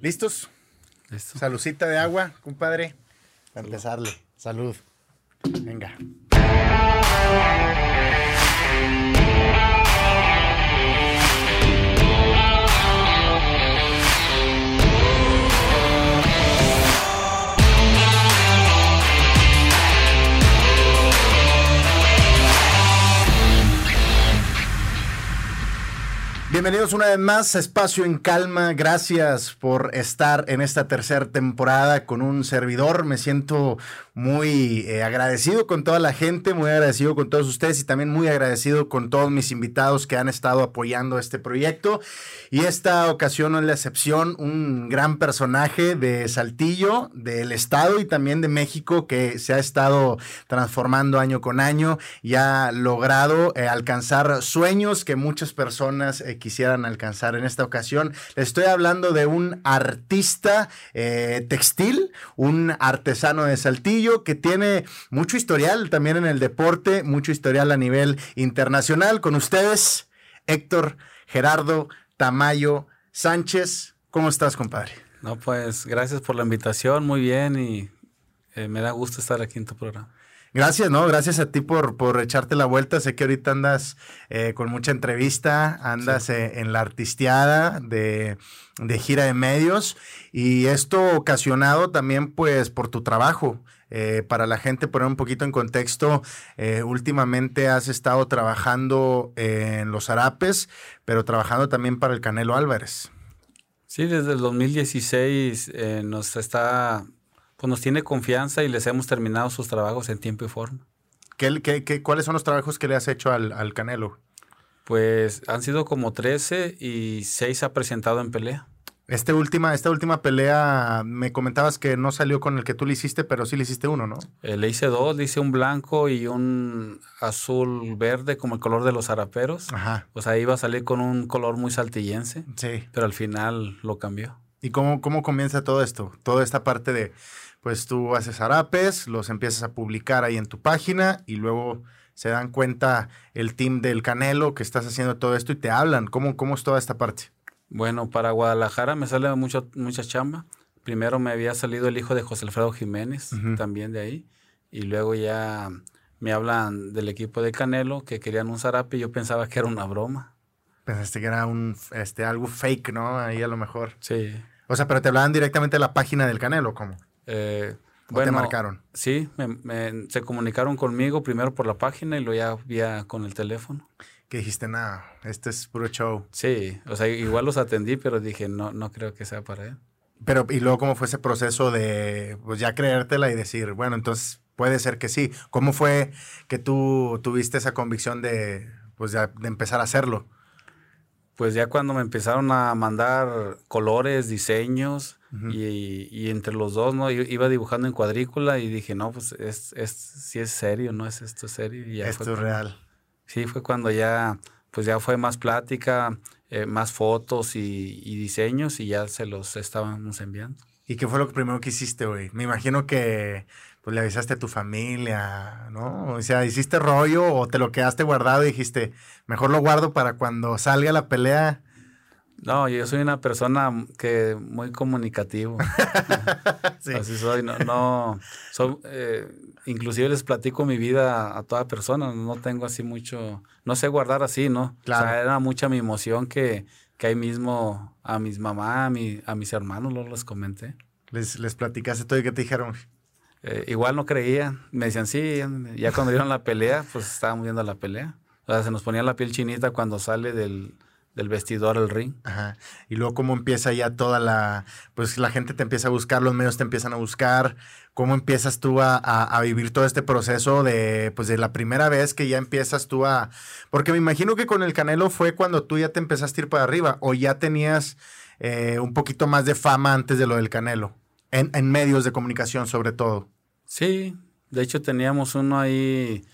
¿Listos? Listo. Salucita de agua, compadre. Para empezarle. Salud. Venga. Bienvenidos una vez más a Espacio en Calma. Gracias por estar en esta tercera temporada con un servidor. Me siento muy eh, agradecido con toda la gente, muy agradecido con todos ustedes y también muy agradecido con todos mis invitados que han estado apoyando este proyecto. Y esta ocasión no es la excepción, un gran personaje de Saltillo, del Estado y también de México que se ha estado transformando año con año y ha logrado eh, alcanzar sueños que muchas personas eh, quisieran alcanzar en esta ocasión. Les estoy hablando de un artista eh, textil, un artesano de Saltillo que tiene mucho historial también en el deporte, mucho historial a nivel internacional. Con ustedes, Héctor Gerardo Tamayo Sánchez. ¿Cómo estás, compadre? No, pues gracias por la invitación, muy bien y eh, me da gusto estar aquí en tu programa. Gracias, ¿no? Gracias a ti por, por echarte la vuelta. Sé que ahorita andas eh, con mucha entrevista, andas Sí. eh, en la artisteada de, de gira de medios y esto ocasionado también pues por tu trabajo. Eh, para la gente poner un poquito en contexto, eh, últimamente has estado trabajando en los Arapes, pero trabajando también para el Canelo Álvarez. Sí, desde el 2016 eh, nos está, pues nos tiene confianza y les hemos terminado sus trabajos en tiempo y forma. ¿Qué, qué, qué- cuáles son los trabajos que le has hecho al, al Canelo? Pues han sido como 13 y 6 ha presentado en pelea. Este última, esta última pelea, me comentabas que no salió con el que tú le hiciste, pero sí le hiciste uno, ¿no? Eh, le hice dos, le hice un blanco y un azul verde como el color de los araperos. Ajá, O sea, iba a salir con un color muy saltillense, sí. pero al final lo cambió. ¿Y cómo, cómo comienza todo esto? Toda esta parte de, pues tú haces harapes, los empiezas a publicar ahí en tu página y luego se dan cuenta el team del Canelo que estás haciendo todo esto y te hablan. ¿Cómo, cómo es toda esta parte? Bueno, para Guadalajara me sale mucho, mucha chamba. Primero me había salido el hijo de José Alfredo Jiménez, también de ahí. Y luego ya me hablan del equipo de Canelo que querían un zarape y yo pensaba que era una broma. Pensaste que era un, este, algo fake, ¿no? Ahí a lo mejor. Sí. O sea, pero te hablaban directamente de la página del Canelo, ¿cómo? Eh, ¿O te marcaron? Sí, me- me- se comunicaron conmigo primero por la página y luego ya vía con el teléfono. Que dijiste, nada, este es puro show. Sí, o sea, igual los atendí, pero dije, no, no creo que sea para él. Pero, y luego, ¿cómo fue ese proceso de, pues ya creértela y decir, bueno, entonces puede ser que sí? ¿Cómo fue que tú tuviste esa convicción de, pues ya, de empezar a hacerlo? Pues ya cuando me empezaron a mandar colores, diseños, y, y entre los dos, ¿no? I- Iba dibujando en cuadrícula y dije, no, pues es, es, sí es serio, ¿no? Es esto serio. Y ya Esto fue es cuando- real. Sí, fue cuando ya, pues ya fue más plática, eh, más fotos y, y diseños y ya se los estábamos enviando. ¿Y qué fue lo primero que hiciste, güey? Me imagino que pues le avisaste a tu familia, ¿no? O sea, ¿hiciste rollo o te lo quedaste guardado y dijiste, mejor lo guardo para cuando salga la pelea? No, yo soy una persona que muy comunicativo. Sí. Así soy, no, no soy, eh, inclusive les platico mi vida a toda persona, no tengo así mucho, no sé guardar así, ¿no? Claro. O sea, era mucha mi emoción que, que ahí mismo a mis mamás, a, mi, a mis hermanos, los les comenté. Les, les platicaste todo y qué te dijeron. Eh, igual no creían, me decían, sí, ya cuando vieron la pelea, pues estábamos viendo la pelea. O sea, se nos ponía la piel chinita cuando sale del, del vestidor al ring. Ajá. Y luego cómo empieza ya toda la, pues la gente te empieza a buscar, los medios te empiezan a buscar, cómo empiezas tú a, a- a vivir todo este proceso de, pues de la primera vez que ya empiezas tú a, porque me imagino que con el Canelo fue cuando tú ya te empezaste a ir para arriba o ya tenías eh, un poquito más de fama antes de lo del Canelo, en, en medios de comunicación sobre todo. Sí, de hecho teníamos uno ahí,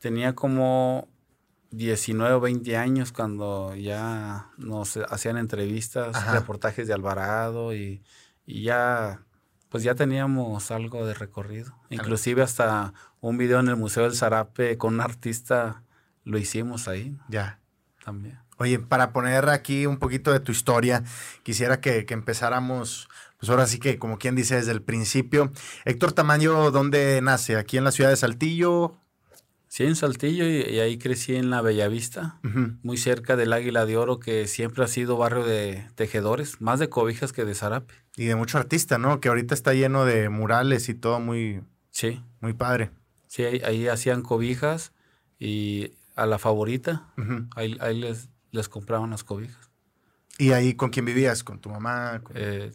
tenía como 19 o 20 años cuando ya nos hacían entrevistas, Ajá. reportajes de Alvarado y, y ya, pues ya teníamos algo de recorrido. Inclusive hasta un video en el Museo del Zarape con un artista lo hicimos ahí Ya. también. Oye, para poner aquí un poquito de tu historia, quisiera que, que empezáramos, pues ahora sí que como quien dice desde el principio. Héctor Tamaño, ¿dónde nace? ¿Aquí en la ciudad de Saltillo? Sí, en Saltillo y, ahí crecí en la Bellavista, muy cerca del Águila de Oro, que siempre ha sido barrio de tejedores, más de cobijas que de zarape. Y de mucho artista, ¿no? Que ahorita está lleno de murales y todo muy, sí. muy padre. Sí, ahí, hacían cobijas y a la favorita, ahí, les, les compraban las cobijas. ¿Y ahí con quién vivías? ¿Con tu mamá? Eh,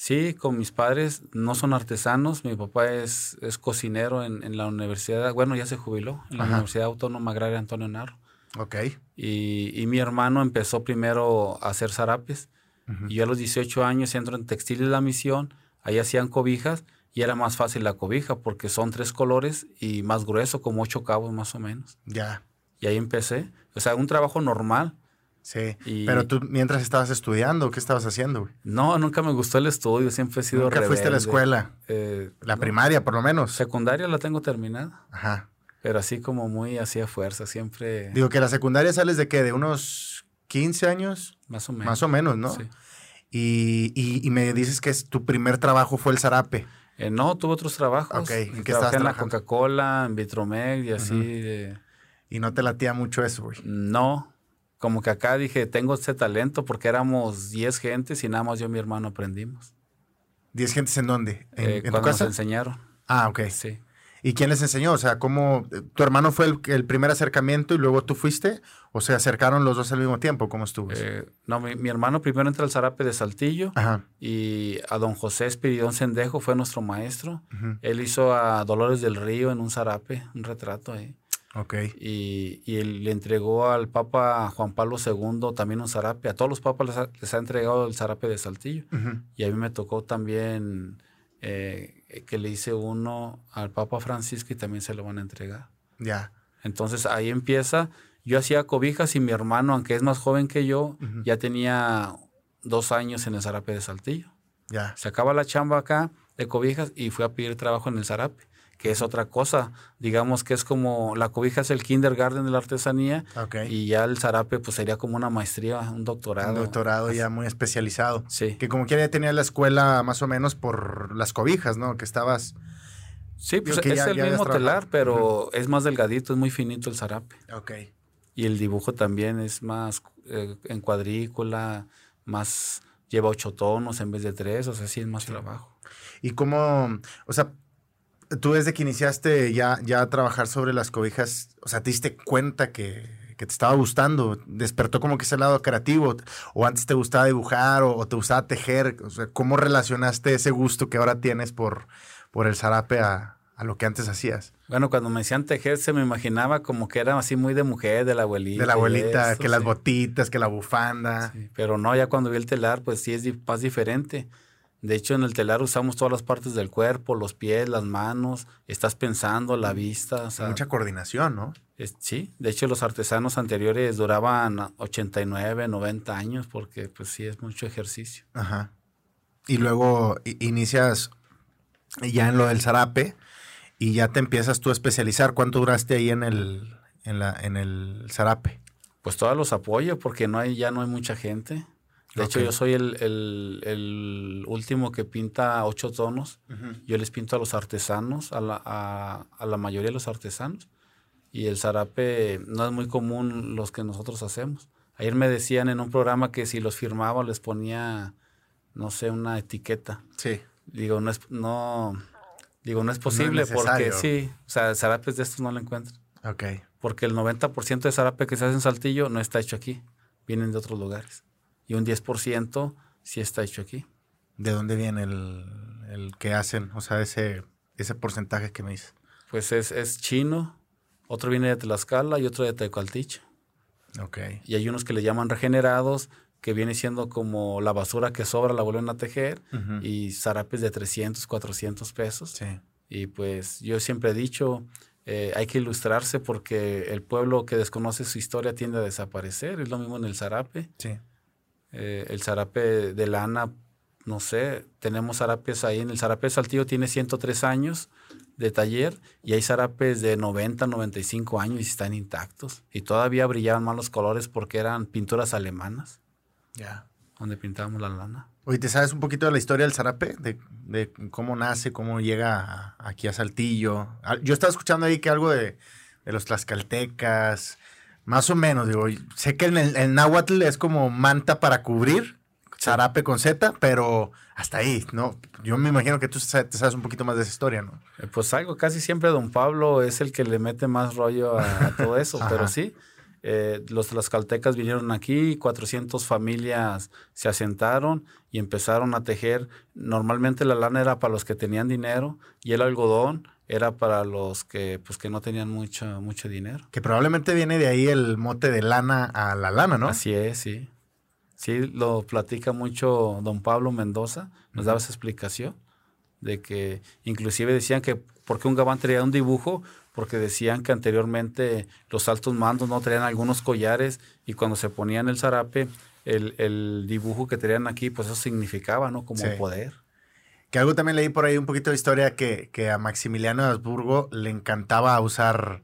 Sí, con mis padres no son artesanos. Mi papá es, es cocinero en, la universidad, bueno, ya se jubiló, en la Universidad Autónoma Agraria Antonio Narro. Ok. Y, mi hermano empezó primero a hacer zarapes. Y yo a los 18 años entro en Textiles La Misión, ahí hacían cobijas y era más fácil la cobija porque son tres colores y más grueso, como ocho cabos más o menos. Ya. Y ahí empecé. O sea, un trabajo normal Sí. Pero tú, mientras estabas estudiando, ¿qué estabas haciendo, güey? No, nunca me gustó el estudio, siempre he sido ¿Nunca fuiste a la escuela? Eh, la primaria, por lo menos. Secundaria la tengo terminada. Ajá. Pero así como muy hacía fuerza, siempre. Digo que la secundaria sales de qué, de unos 15 años. Más o menos. Más o menos, ¿no? Sí. Y, y, me dices que es, tu primer trabajo fue el zarape. Eh, no, tuve otros trabajos. Ok, ¿en qué Trabajé en la Coca-Cola, en Vitromeg y así. ¿Y no te latía mucho eso, güey? No, como que acá dije, tengo ese talento porque éramos 10 gentes y nada más yo y mi hermano aprendimos. ¿10 gentes en dónde? ¿En, eh, cuando nos enseñaron. Ah, ok. Sí. ¿Y quién les enseñó? O sea, ¿cómo tu hermano fue el, primer acercamiento y luego tú fuiste? ¿O se acercaron los dos al mismo tiempo? ¿Cómo estuvo? Eh, no, mi, hermano primero entra al Zarape de Saltillo Ajá. y a don José Espiridón Sendejo fue nuestro maestro. Él hizo a Dolores del Río en un Zarape, un retrato ahí. Ok. Y, y él le entregó al Papa Juan Pablo II también un zarape. A todos los papas les ha, entregado el zarape de Saltillo. Y a mí me tocó también eh, que le hice uno al Papa Francisco y también se lo van a entregar. Ya. Entonces ahí empieza. Yo hacía cobijas y mi hermano, aunque es más joven que yo, ya tenía dos años en el zarape de Saltillo. Ya. Se acaba la chamba acá de cobijas y fui a pedir trabajo en el zarape que es otra cosa. Digamos que es como la cobija es el kindergarten de la artesanía y ya el zarape pues sería como una maestría, un doctorado. Un doctorado ya muy especializado. Sí. Que como quiera ya tenía la escuela más o menos por las cobijas, ¿no? Que estabas... Sí, pues es el mismo telar, pero es más delgadito, es muy finito el zarape. Ok. Y el dibujo también es más eh, en cuadrícula, más lleva ocho tonos en vez de tres, o sea, sí es más trabajo. Y cómo, o sea, tú desde que iniciaste ya, ya a trabajar sobre las cobijas, o sea, te diste cuenta que, te estaba gustando, despertó como que ese lado creativo, o antes te gustaba dibujar o, te gustaba tejer, o sea, ¿cómo relacionaste ese gusto que ahora tienes por, por el zarape a, lo que antes hacías? Bueno, cuando me decían tejer se me imaginaba como que era así muy de mujer, de la abuelita. De la abuelita, que las botitas, que la bufanda. pero no, ya cuando vi el telar, pues sí es más diferente. De hecho, en el telar usamos todas las partes del cuerpo, los pies, las manos, estás pensando, la vista. Mucha coordinación, ¿no? sí, de hecho los artesanos anteriores duraban 89, 90 años porque pues sí es mucho ejercicio. Ajá. Y luego inicias ya en lo del zarape y ya te empiezas tú a especializar. ¿Cuánto duraste ahí en el, en la, en el zarape? Pues todos los apoyo porque no hay, ya no hay mucha gente. De hecho, yo soy el, último que pinta ocho tonos. Yo les pinto a los artesanos, a la, a, la, mayoría de los artesanos. Y el zarape no es muy común los que nosotros hacemos. Ayer me decían en un programa que si los firmaba les ponía, no sé, una etiqueta. Sí. Digo, no es, no, digo, no es posible porque sí, o sea, zarapes de estos no lo encuentran. Ok. Porque el 90% de zarape que se hace en Saltillo no está hecho aquí, vienen de otros lugares y un 10% sí está hecho aquí. ¿De dónde viene el, que hacen? O sea, ese, ese porcentaje que me dices. Pues es, chino, otro viene de Tlaxcala y otro de Tecaltiche. Ok. Y hay unos que le llaman regenerados, que viene siendo como la basura que sobra, la vuelven a tejer, y zarapes de 300, 400 pesos. Sí. Y pues yo siempre he dicho, eh, hay que ilustrarse porque el pueblo que desconoce su historia tiende a desaparecer. Es lo mismo en el zarape. Sí. Eh, el zarape de lana, no sé, tenemos zarapes ahí. En el zarape de Saltillo tiene 103 años de taller y hay zarapes de 90, 95 años y están intactos. Y todavía brillaban más los colores porque eran pinturas alemanas. Ya. Donde pintábamos la lana. Oye, ¿te sabes un poquito de la historia del zarape? De, cómo nace, cómo llega aquí a Saltillo. Yo estaba escuchando ahí que algo de, los tlaxcaltecas, más o menos, digo, sé que en el, náhuatl es como manta para cubrir, zarape con Z, pero hasta ahí, ¿no? Yo me imagino que tú te sabes un poquito más de esa historia, ¿no? Eh, pues algo, casi siempre don Pablo es el que le mete más rollo a, todo eso, pero sí, eh, los tlaxcaltecas vinieron aquí, 400 familias se asentaron y empezaron a tejer. Normalmente la lana era para los que tenían dinero y el algodón era para los que pues que no tenían mucho, mucho dinero. Que probablemente viene de ahí el mote de lana a la lana, ¿no? Así es, sí. Sí, lo platica mucho don Pablo Mendoza, nos daba esa explicación de que inclusive decían que porque un gabán traía un dibujo, porque decían que anteriormente los altos mandos no traían algunos collares y cuando se ponían el zarape, el, dibujo que traían aquí, pues eso significaba, ¿no? Como poder. Que algo también leí por ahí un poquito de historia que, a Maximiliano de Habsburgo le encantaba usar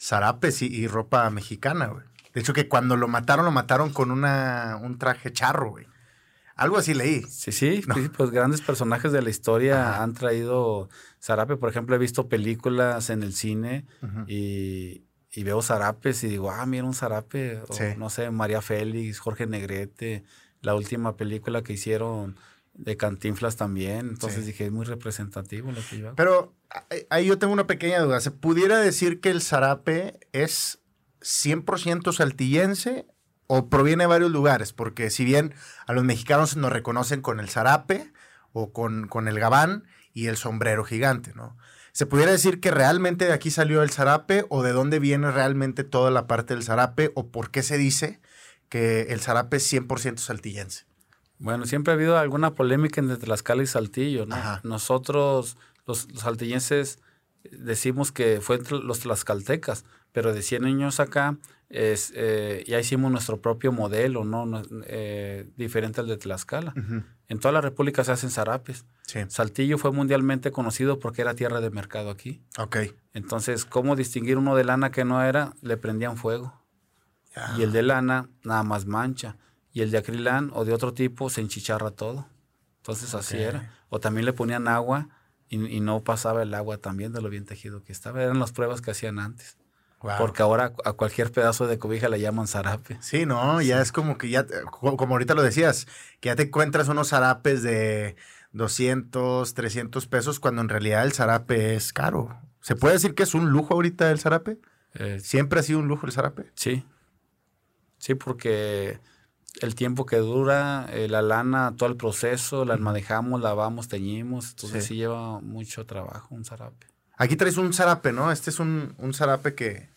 zarapes y, ropa mexicana, güey. De hecho, que cuando lo mataron, lo mataron con una, un traje charro, güey. Algo así leí. Sí, sí, pues grandes personajes de la historia han traído zarape. Por ejemplo, he visto películas en el cine y, veo zarapes y digo, ah, mira un zarape. no sé, María Félix, Jorge Negrete, la última película que hicieron de Cantinflas también. Entonces dije, es muy representativo lo que yo Pero ahí yo tengo una pequeña duda. ¿Se pudiera decir que el zarape es 100% saltillense o proviene de varios lugares, porque si bien a los mexicanos nos reconocen con el zarape o con, con el gabán y el sombrero gigante, ¿no? ¿Se pudiera decir que realmente de aquí salió el zarape o de dónde viene realmente toda la parte del zarape o por qué se dice que el zarape es 100% saltillense? Bueno, siempre ha habido alguna polémica entre Tlaxcala y Saltillo, ¿no? Nosotros, los, los, saltillenses, decimos que fue entre los tlaxcaltecas, pero de 100 años acá es, eh, ya hicimos nuestro propio modelo, ¿no? Eh, diferente al de Tlaxcala. En toda la República se hacen zarapes. Saltillo fue mundialmente conocido porque era tierra de mercado aquí. Ok. Entonces, ¿cómo distinguir uno de lana que no era? Le prendían fuego. Y el de lana nada más mancha. Y el de acrilán o de otro tipo se enchicharra todo. Entonces así era. O también le ponían agua y, y, no pasaba el agua también de lo bien tejido que estaba. Eran las pruebas que hacían antes. Porque ahora a cualquier pedazo de cobija le llaman zarape. Sí, no, ya es como que ya, como ahorita lo decías, que ya te encuentras unos zarapes de 200, 300 pesos cuando en realidad el zarape es caro. ¿Se puede decir que es un lujo ahorita el zarape? Eh, ¿Siempre ha sido un lujo el zarape? Sí. Sí, porque el tiempo que dura, eh, la lana, todo el proceso, la manejamos, lavamos, teñimos, entonces sí. lleva mucho trabajo un zarape. Aquí traes un zarape, ¿no? Este es un, un zarape que,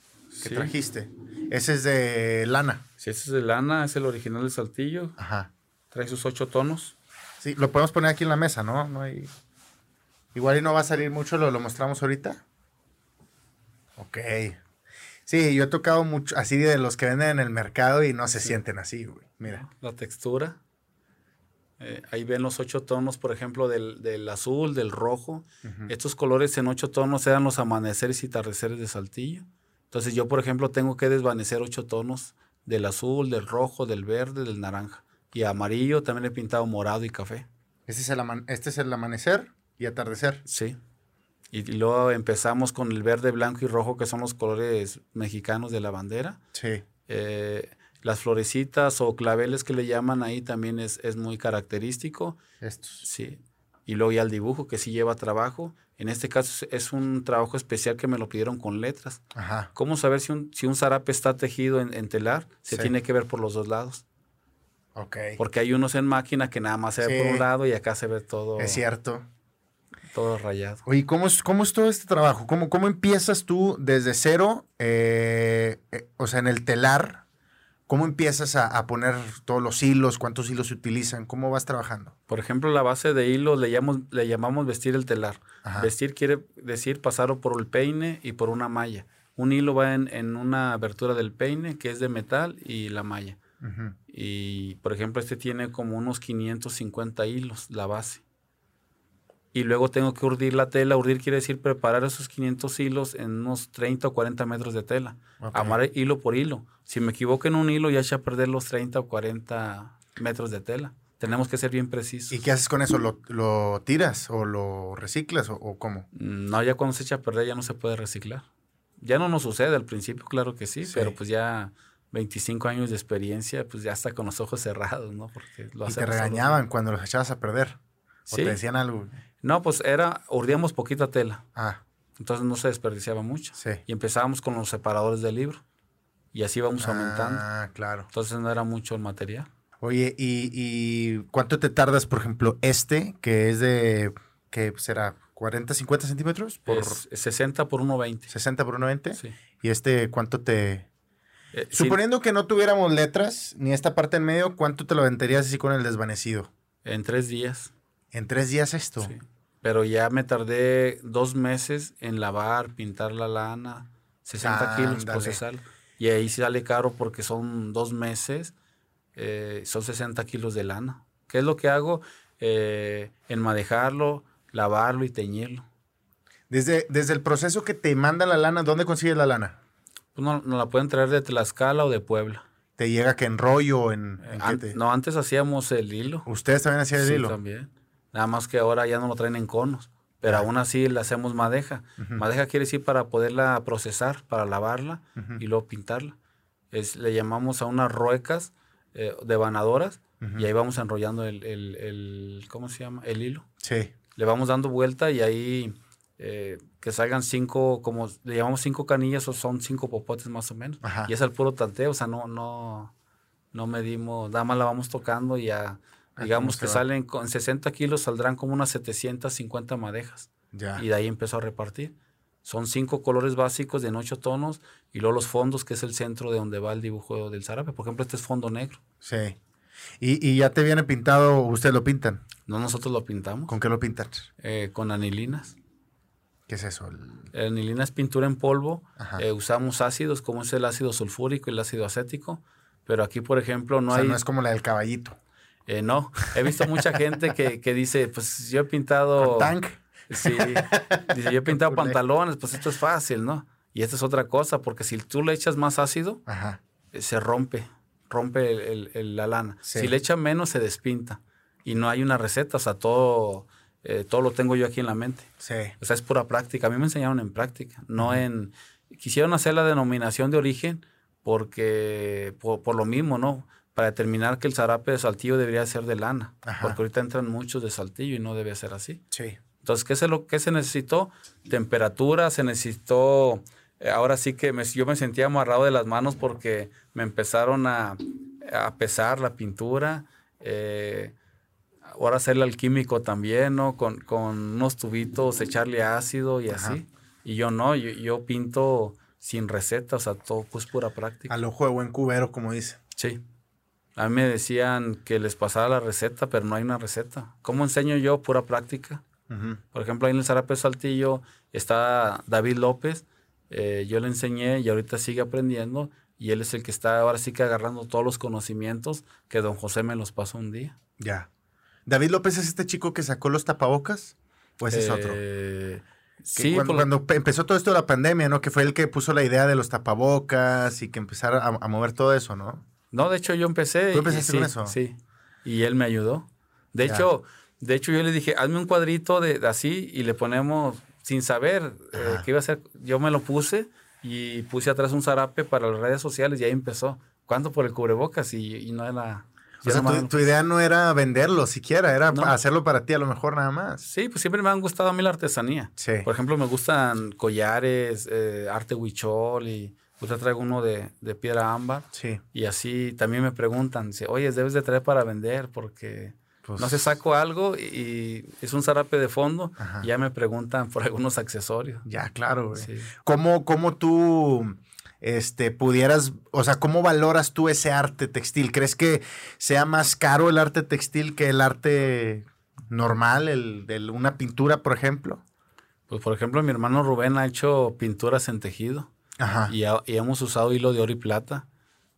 que trajiste. Ese es de lana. Sí, ese es de lana, es el original de Saltillo. Ajá. Trae sus ocho tonos. Sí, lo podemos poner aquí en la mesa, ¿no? No hay... Igual y no va a salir mucho, lo, lo mostramos ahorita. Ok. Sí, yo he tocado mucho así de los que venden en el mercado y no se sienten así, güey. Mira. La textura. Eh, ahí ven los ocho tonos, por ejemplo, del, azul, del rojo. Estos colores en ocho tonos eran los amaneceres y atardeceres de Saltillo. Entonces yo, por ejemplo, tengo que desvanecer ocho tonos del azul, del rojo, del verde, del naranja. Y amarillo también he pintado morado y café. Este es el, este es el amanecer y atardecer. Sí. Y, luego empezamos con el verde, blanco y rojo, que son los colores mexicanos de la bandera. Sí. Eh, las florecitas o claveles que le llaman ahí también es, es muy característico. Estos. Sí. Y luego ya el dibujo, que sí lleva trabajo. En este caso es un trabajo especial que me lo pidieron con letras. Ajá. ¿Cómo saber si un, si un zarape está tejido en, telar? Se tiene que ver por los dos lados. Ok. Porque hay unos en máquina que nada más se ve por un lado y acá se ve todo. Es cierto. Todo rayado. Oye, ¿cómo es, cómo es todo este trabajo? ¿Cómo, cómo empiezas tú desde cero? Eh, eh, o sea, en el telar ¿Cómo empiezas a, poner todos los hilos? ¿Cuántos hilos se utilizan? ¿Cómo vas trabajando? Por ejemplo, la base de hilos le llamamos, le llamamos vestir el telar. Vestir quiere decir pasar por el peine y por una malla. Un hilo va en, una abertura del peine que es de metal y la malla. Y, por ejemplo, este tiene como unos 550 hilos, la base. Y luego tengo que urdir la tela. Urdir quiere decir preparar esos 500 hilos en unos 30 o 40 metros de tela. Amar hilo por hilo. Si me equivoco en un hilo, ya eché a perder los 30 o 40 metros de tela. Tenemos que ser bien precisos. ¿Y qué haces con eso? ¿Lo, tiras o lo reciclas o, cómo? No, ya cuando se echa a perder ya no se puede reciclar. Ya no nos sucede al principio, claro que sí, pero pues ya 25 años de experiencia, pues ya está con los ojos cerrados, ¿no? Porque lo y te regañaban cuando los echabas a perder. ¿O te decían algo? No, pues era, urdíamos poquita tela. Ah. Entonces no se desperdiciaba mucho. Sí. Y empezábamos con los separadores del libro. Y así íbamos aumentando. Ah, claro. Entonces no era mucho el material. Oye, ¿y, cuánto te tardas, por ejemplo, este, que es de, ¿qué será? ¿40, 50 centímetros? Por... 60 por 1,20. 60 por 1,20. Sí. ¿Y este cuánto te...? Eh, Suponiendo que no tuviéramos letras, ni esta parte en medio, ¿cuánto te lo aventarías así con el desvanecido? En tres días. ¿En tres días esto? Sí pero ya me tardé dos meses en lavar, pintar la lana, 60 kilos procesar. Y ahí sale caro porque son dos meses, eh, son 60 kilos de lana. ¿Qué es lo que hago? Eh, enmadejarlo, lavarlo y teñirlo. Desde, desde el proceso que te manda la lana, ¿dónde consigues la lana? Pues no, no la pueden traer de Tlaxcala o de Puebla. ¿Te llega que en rollo? En, No, antes hacíamos el hilo. ¿Ustedes también hacían el sí, hilo? también. Nada más que ahora ya no lo traen en conos. Pero aún así le hacemos madeja. Madeja quiere decir para poderla procesar, para lavarla y luego pintarla. Es, le llamamos a unas ruecas eh, devanadoras y ahí vamos enrollando el, el, ¿cómo se llama? El hilo. Sí. Le vamos dando vuelta y ahí eh, que salgan cinco, como le llamamos cinco canillas o son cinco popotes más o menos. Y es el puro tanteo, o sea, no, no, no medimos, nada más la vamos tocando y ya Digamos que salen con 60 kilos, saldrán como unas 750 madejas. Ya. Y de ahí empezó a repartir. Son cinco colores básicos de en ocho tonos y luego los fondos, que es el centro de donde va el dibujo del zarape. Por ejemplo, este es fondo negro. Sí. ¿Y, ya te viene pintado, ustedes lo pintan? No, nosotros lo pintamos. ¿Con qué lo pintan? Eh, con anilinas. ¿Qué es eso? El... Anilina es pintura en polvo. Eh, usamos ácidos como es el ácido sulfúrico y el ácido acético. Pero aquí, por ejemplo, no o sea, hay. No es como la del caballito. Eh, no, he visto mucha gente que, dice, pues yo he pintado... tank? Sí, dice, yo he pintado pantalones, pues esto es fácil, ¿no? Y esta es otra cosa, porque si tú le echas más ácido, eh, se rompe, rompe la lana. Si le echas menos, se despinta. Y no hay una receta, o sea, todo, eh, todo lo tengo yo aquí en la mente. Sí. O sea, es pura práctica. A mí me enseñaron en práctica, no en... Quisieron hacer la denominación de origen porque, por, por lo mismo, ¿no? Para determinar que el zarape de saltillo debería ser de lana. Porque ahorita entran muchos de saltillo y no debe ser así. Sí. Entonces, ¿qué, es lo, que se necesitó? Temperatura, se necesitó... Eh, ahora sí que yo me sentía amarrado de las manos porque me empezaron a, pesar la pintura. Eh, ahora hacerle al químico también, ¿no? Con, unos tubitos, echarle ácido y así. Y yo no, yo, yo pinto sin receta, o sea, todo pues pura práctica. Al ojo de buen cubero, como dice. Sí. A mí me decían que les pasara la receta, pero no hay una receta. ¿Cómo enseño yo? Pura práctica. Por ejemplo, ahí en el Zarape Saltillo está David López. Eh, yo le enseñé y ahorita sigue aprendiendo. Y él es el que está ahora sí que agarrando todos los conocimientos que don José me los pasó un día. Ya. ¿David López es este chico que sacó los tapabocas? ¿O ese es otro? Eh, sí. Cuando, cuando, empezó todo esto de la pandemia, ¿no? Que fue el que puso la idea de los tapabocas y que empezara a mover todo eso, ¿no? No, de hecho yo empecé. ¿Tú empezaste con eso? Sí. Y él me ayudó. De hecho, de hecho yo le dije, hazme un cuadrito de, así y le ponemos sin saber eh, qué iba a hacer. Yo me lo puse y puse atrás un zarape para las redes sociales y ahí empezó. ¿Cuánto por el cubrebocas? Y, no era... O sea, tu, idea no era venderlo siquiera, era hacerlo para ti a lo mejor nada más. Sí, pues siempre me han gustado a mí la artesanía. Sí. Por ejemplo, me gustan collares, eh, arte huichol y pues traigo uno de, piedra ámbar. Sí. Y así también me preguntan, oye, debes de traer para vender porque pues no sé, saco algo y, es un zarape de fondo y ya me preguntan por algunos accesorios. Ya, claro. ¿Cómo, ¿Cómo, tú este, pudieras, o sea, cómo valoras tú ese arte textil? ¿Crees que sea más caro el arte textil que el arte normal, el de una pintura, por ejemplo? Pues, por ejemplo, mi hermano Rubén ha hecho pinturas en tejido. Y, hemos usado hilo de oro y plata.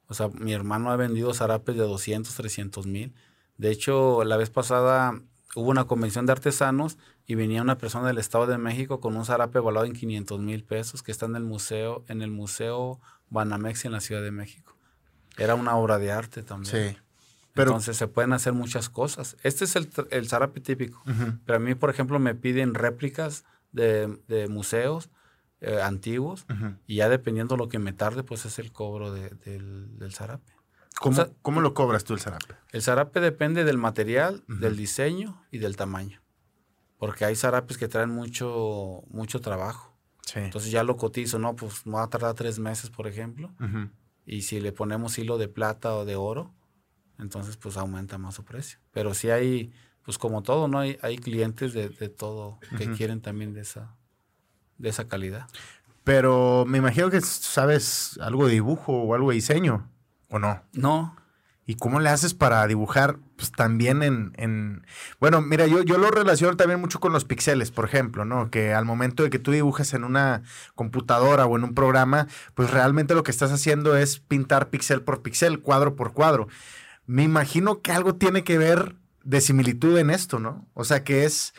O sea, mi hermano ha vendido zarapes de 200, 300 mil. De hecho, la vez pasada hubo una convención de artesanos y venía una persona del Estado de México con un zarape evaluado en 500 mil pesos que está en el museo, en el museo Banamex en la Ciudad de México. Era una obra de arte también. Sí. Pero, Entonces se pueden hacer muchas cosas. Este es el, el zarape típico. Pero a mí, por ejemplo, me piden réplicas de, de museos eh, antiguos y ya dependiendo lo que me tarde, pues es el cobro del, del zarape. ¿Cómo, ¿Cómo, lo cobras tú el zarape? El zarape depende del material, del diseño y del tamaño. Porque hay zarapes que traen mucho, mucho trabajo. Entonces ya lo cotizo, ¿no? Pues me va a tardar tres meses, por ejemplo. Y si le ponemos hilo de plata o de oro, entonces pues aumenta más su precio. Pero si hay, pues como todo, ¿no? Hay, hay clientes de, de todo que quieren también de esa, de esa calidad. Pero me imagino que sabes algo de dibujo o algo de diseño, ¿o no? No. ¿Y cómo le haces para dibujar pues, también en, Bueno, mira, yo, yo lo relaciono también mucho con los píxeles, por ejemplo, ¿no? Que al momento de que tú dibujas en una computadora o en un programa, pues realmente lo que estás haciendo es pintar píxel por píxel, cuadro por cuadro. Me imagino que algo tiene que ver de similitud en esto, ¿no? O sea, que es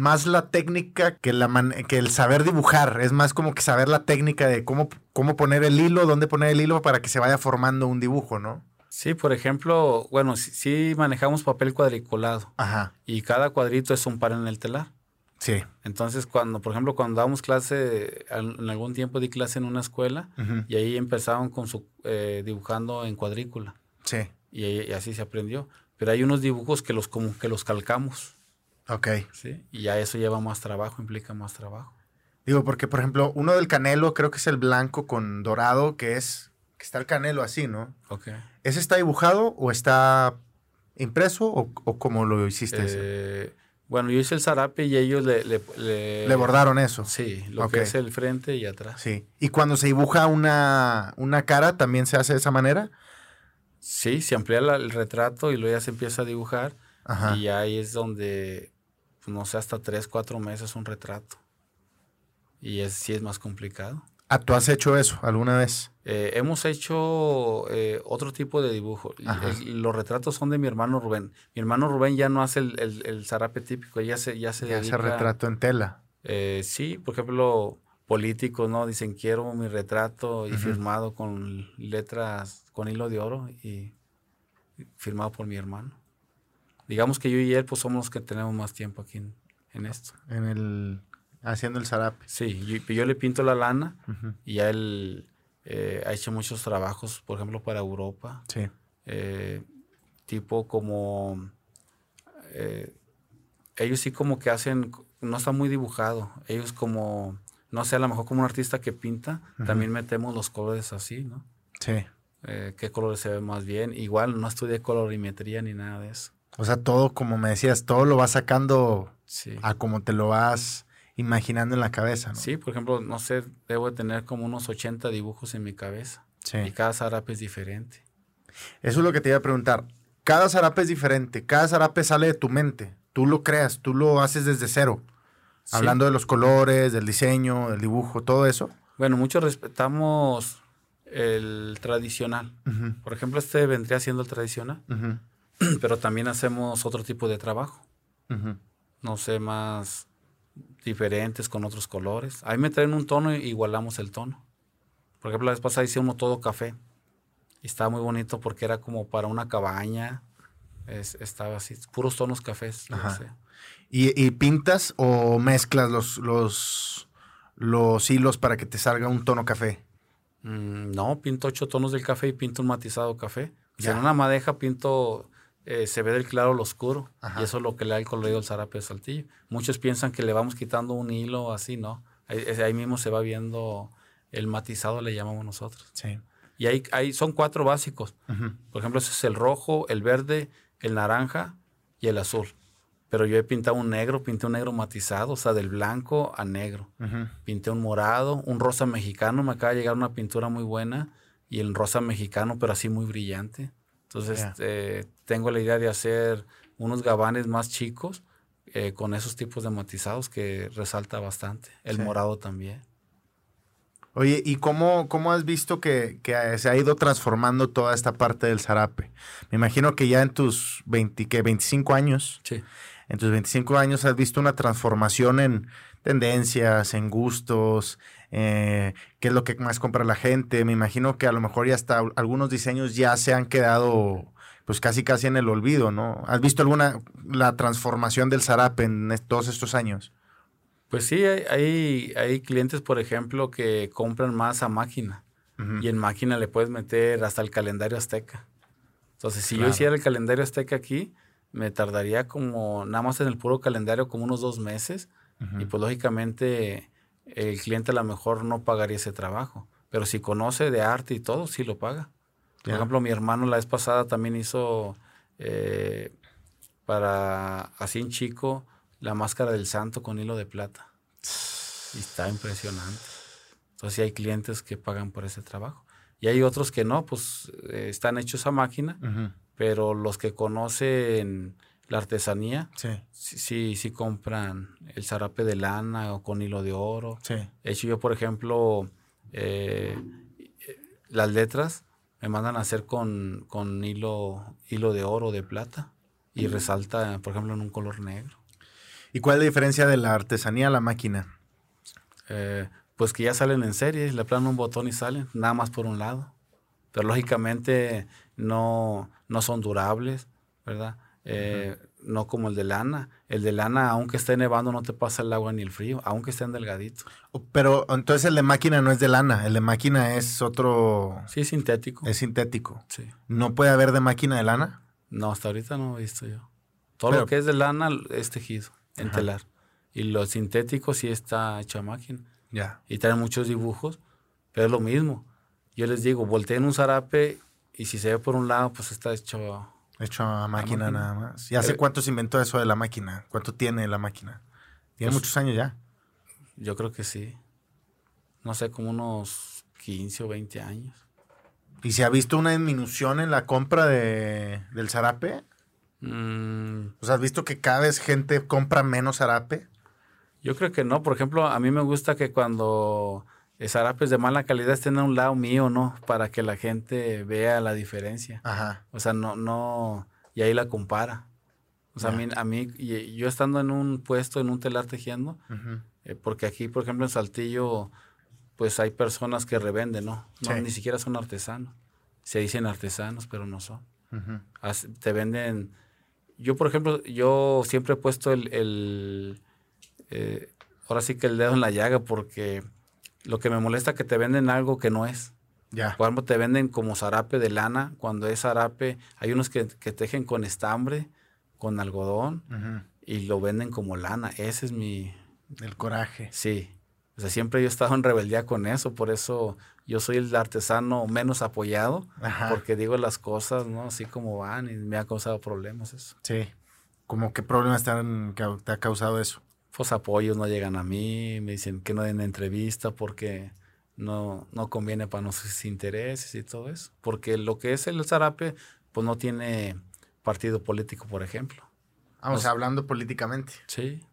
más la técnica que, la que el saber dibujar. Es más como que saber la técnica de cómo, cómo poner el hilo, dónde poner el hilo para que se vaya formando un dibujo, ¿no? Sí, por ejemplo, bueno, sí, manejamos papel cuadriculado. Ajá. Y cada cuadrito es un par en el telar. Sí. Entonces, cuando, por ejemplo, cuando damos clase, en algún tiempo di clase en una escuela y ahí empezaban con su eh, dibujando en cuadrícula. Sí. Y, así se aprendió. Pero hay unos dibujos que los como que los calcamos. Ok. Sí. Y ya eso lleva más trabajo, implica más trabajo. Digo, porque por ejemplo, uno del canelo creo que es el blanco con dorado, que es que está el canelo así, ¿no? Ok. ¿Ese está dibujado o está impreso o, o cómo lo hiciste? Eh, bueno, yo hice el zarape y ellos le... Le, bordaron eso. Sí, lo que es el frente y atrás. Sí. ¿Y cuando se dibuja una, una cara también se hace de esa manera? Sí, se amplía el retrato y luego ya se empieza a dibujar. Ajá. Y ahí es donde, no sé, hasta tres, cuatro meses un retrato. Y es, sí es más complicado. ¿Ah, tú has hecho eso alguna vez? Eh, hemos hecho eh, otro tipo de dibujo. los retratos son de mi hermano Rubén. Mi hermano Rubén ya no hace el, el, zarape típico, ya se, ya se ya hace retrato en tela. Eh, sí, por ejemplo, políticos, ¿no? Dicen, quiero mi retrato y firmado con letras, con hilo de oro y firmado por mi hermano. Digamos que yo y él, pues somos los que tenemos más tiempo aquí en, en esto. En el Haciendo el zarape. Sí, yo, le pinto la lana y ya él eh, ha hecho muchos trabajos, por ejemplo, para Europa. Sí. Eh, tipo como... Eh, ellos sí como que hacen, no está muy dibujado. Ellos como, no sé, a lo mejor como un artista que pinta, también metemos los colores así, ¿no? Sí. qué colores se ven más bien. Igual no estudié colorimetría ni nada de eso. O sea, todo, como me decías, todo lo vas sacando a como te lo vas imaginando en la cabeza, ¿no? Sí, por ejemplo, no sé, debo de tener como unos 80 dibujos en mi cabeza. Sí. Y cada zarape es diferente. Eso es lo que te iba a preguntar. Cada zarape es diferente, cada zarape sale de tu mente. Tú lo creas, tú lo haces desde cero. Hablando de los colores, del diseño, del dibujo, todo eso. Bueno, muchos respetamos el tradicional. Por ejemplo, este vendría siendo el tradicional, pero también hacemos otro tipo de trabajo. No sé, más diferentes con otros colores. Ahí me traen un tono y igualamos el tono. Por ejemplo, la vez pasada hice uno todo café. Y estaba muy bonito porque era como para una cabaña. estaba así, puros tonos cafés. ¿Y, pintas o mezclas los, los, los hilos para que te salga un tono café? Mm, no, pinto ocho tonos del café y pinto un matizado café. en una madeja pinto eh, se ve del claro al oscuro. Y eso es lo que le da el colorido al zarape de saltillo. Muchos piensan que le vamos quitando un hilo así, ¿no? Ahí, mismo se va viendo el matizado, le llamamos nosotros. Sí. Y ahí, ahí son cuatro básicos. Por ejemplo, ese es el rojo, el verde, el naranja y el azul. Pero yo he pintado un negro, pinté un negro matizado, o sea, del blanco a negro. Pinté un morado, un rosa mexicano, me acaba de llegar una pintura muy buena, y el rosa mexicano, pero así muy brillante. Entonces, eh, tengo la idea de hacer unos gabanes más chicos eh, con esos tipos de matizados que resalta bastante. El morado también. Oye, ¿y cómo, cómo has visto que, se ha ido transformando toda esta parte del zarape? Me imagino que ya en tus 20, 25 años, en tus 25 años has visto una transformación en tendencias, en gustos, eh, qué es lo que más compra la gente. Me imagino que a lo mejor ya hasta algunos diseños ya se han quedado pues casi casi en el olvido, ¿no? ¿Has visto alguna la transformación del zarape en todos estos años? Pues sí, hay, hay, clientes, por ejemplo, que compran más a máquina. Y en máquina le puedes meter hasta el calendario azteca. Entonces, si yo hiciera el calendario azteca aquí, me tardaría como, nada más en el puro calendario, como unos dos meses. Y pues lógicamente el cliente a lo mejor no pagaría ese trabajo. Pero si conoce de arte y todo, sí lo paga. Por ejemplo, mi hermano la vez pasada también hizo eh, para así en chico la máscara del santo con hilo de plata. Y está impresionante. Entonces sí hay clientes que pagan por ese trabajo. Y hay otros que no, pues eh, están hechos a máquina, pero los que conocen la artesanía, sí. sí. sí, compran el zarape de lana o con hilo de oro. Sí. De hecho, yo, por ejemplo, eh, las letras me mandan a hacer con, con hilo, hilo de oro, de plata, y resalta, por ejemplo, en un color negro. ¿Y cuál es la diferencia de la artesanía a la máquina? Eh, pues que ya salen en serie, le planan un botón y salen, nada más por un lado. Pero lógicamente no, no son durables, ¿verdad? Eh, no como el de lana. El de lana, aunque esté nevando, no te pasa el agua ni el frío, aunque estén delgaditos. Pero entonces el de máquina no es de lana, el de máquina es otro... Sí, sintético. Es sintético. Sí. ¿No puede haber de máquina de lana? No, hasta ahorita no he visto yo. Todo lo que es de lana es tejido en telar. Y lo sintético sí está hecho a máquina. Ya. Y traen muchos dibujos, pero es lo mismo. Yo les digo, volteen un zarape y si se ve por un lado, pues está hecho Hecho a máquina, nada más. ¿Y hace cuánto se inventó eso de la máquina? ¿Cuánto tiene la máquina? Tiene pues muchos años ya. Yo creo que sí. No sé, como unos 15 o 20 años. ¿Y se ha visto una disminución en la compra de, del zarape? Mm. O sea, ¿has visto que cada vez gente compra menos zarape? Yo creo que no. Por ejemplo, a mí me gusta que cuando zarapes de mala calidad estén a un lado mío, ¿no? Para que la gente vea la diferencia. Ajá. O sea, no, no, y ahí la compara. O sea, a mí, a mí, yo estando en un puesto, en un telar tejiendo, eh, porque aquí, por ejemplo, en Saltillo, pues hay personas que revenden, ¿no? no Ni siquiera son artesanos. Se dicen artesanos, pero no son. te venden... Yo, por ejemplo, yo siempre he puesto el... el eh, ahora sí que el dedo en la llaga porque lo que me molesta es que te venden algo que no es. Ya. Ejemplo, te venden como zarape de lana, cuando es zarape, hay unos que, tejen con estambre, con algodón, y lo venden como lana. Ese es mi... El coraje. Sí. O sea, siempre yo he estado en rebeldía con eso, por eso yo soy el artesano menos apoyado, porque digo las cosas, ¿no? Así como van y me ha causado problemas eso. Sí. ¿Cómo qué problemas te, te ha causado eso? Pues apoyos no llegan a mí, me dicen que no den entrevista porque no, no conviene para nuestros intereses y todo eso. Porque lo que es el zarape, pues no tiene partido político, por ejemplo. Vamos, hablando políticamente. Sí.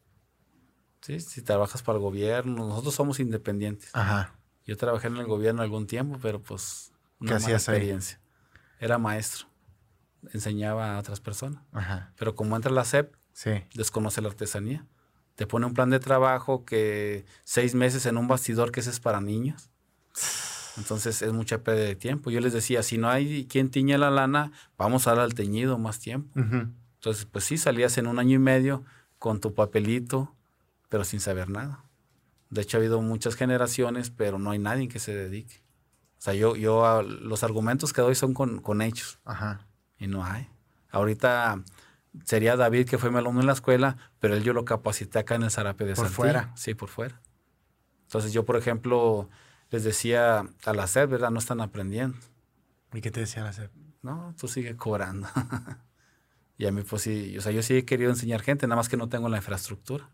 Sí, si trabajas para el gobierno, nosotros somos independientes. Ajá. Yo trabajé en el gobierno algún tiempo, pero pues una ¿Qué mala experiencia. Era maestro. Enseñaba a otras personas. Ajá. Pero como entra la SEP, sí. desconoce la artesanía te pone un plan de trabajo que seis meses en un bastidor que ese es para niños. Entonces es mucha pérdida de tiempo. Yo les decía, si no hay quien tiñe la lana, vamos a dar al teñido más tiempo. Entonces, pues sí, salías en un año y medio con tu papelito, pero sin saber nada. De hecho, ha habido muchas generaciones, pero no hay nadie que se dedique. O sea, yo, yo los argumentos que doy son con, con hechos. Ajá. Y no hay. Ahorita sería David, que fue mi alumno en la escuela, pero él yo lo capacité acá en el Zarape de Por fuera. Sí, por fuera. Entonces yo, por ejemplo, les decía a la SEP, ¿verdad? No están aprendiendo. ¿Y qué te decía la SEP? No, tú sigue cobrando. y a mí, pues sí, o sea, yo sí he querido enseñar gente, nada más que no tengo la infraestructura.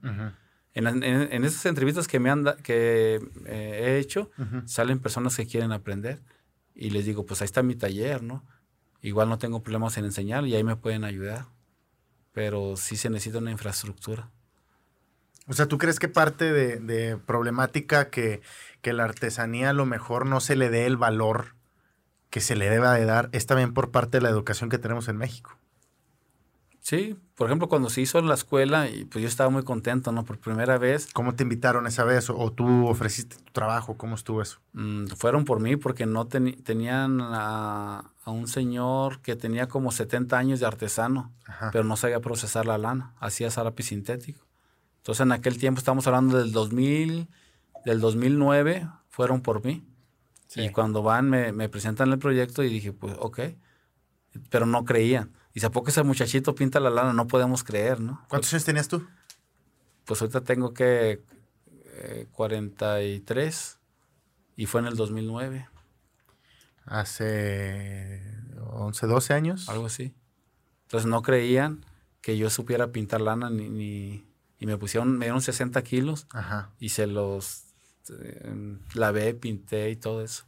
en, en, esas entrevistas que me han que eh, he hecho, salen personas que quieren aprender y les digo, pues ahí está mi taller, ¿no? Igual no tengo problemas en enseñar y ahí me pueden ayudar pero sí se necesita una infraestructura. O sea, ¿tú crees que parte de, problemática que, la artesanía a lo mejor no se le dé el valor que se le deba de dar es también por parte de la educación que tenemos en México? Sí, por ejemplo, cuando se hizo en la escuela, y pues yo estaba muy contento, ¿no? Por primera vez. ¿Cómo te invitaron esa vez? ¿O tú ofreciste tu trabajo? ¿Cómo estuvo eso? Mm, fueron por mí porque no tenían a, un señor que tenía como 70 años de artesano, pero no sabía procesar la lana, hacía zarape sintético. Entonces en aquel tiempo, estamos hablando del 2000, del 2009, fueron por mí. Y cuando van, me, me presentan el proyecto y dije, pues, ok, pero no creían. Y ¿a poco ese muchachito pinta la lana? No podemos creer, ¿no? ¿Cuántos años tenías tú? Pues ahorita tengo que 43 eh, y fue en el 2009. Hace 11, 12 años. Algo así. Entonces no creían que yo supiera pintar lana ni, y me pusieron, me dieron 60 kilos Ajá. y se los eh, lavé, pinté y todo eso.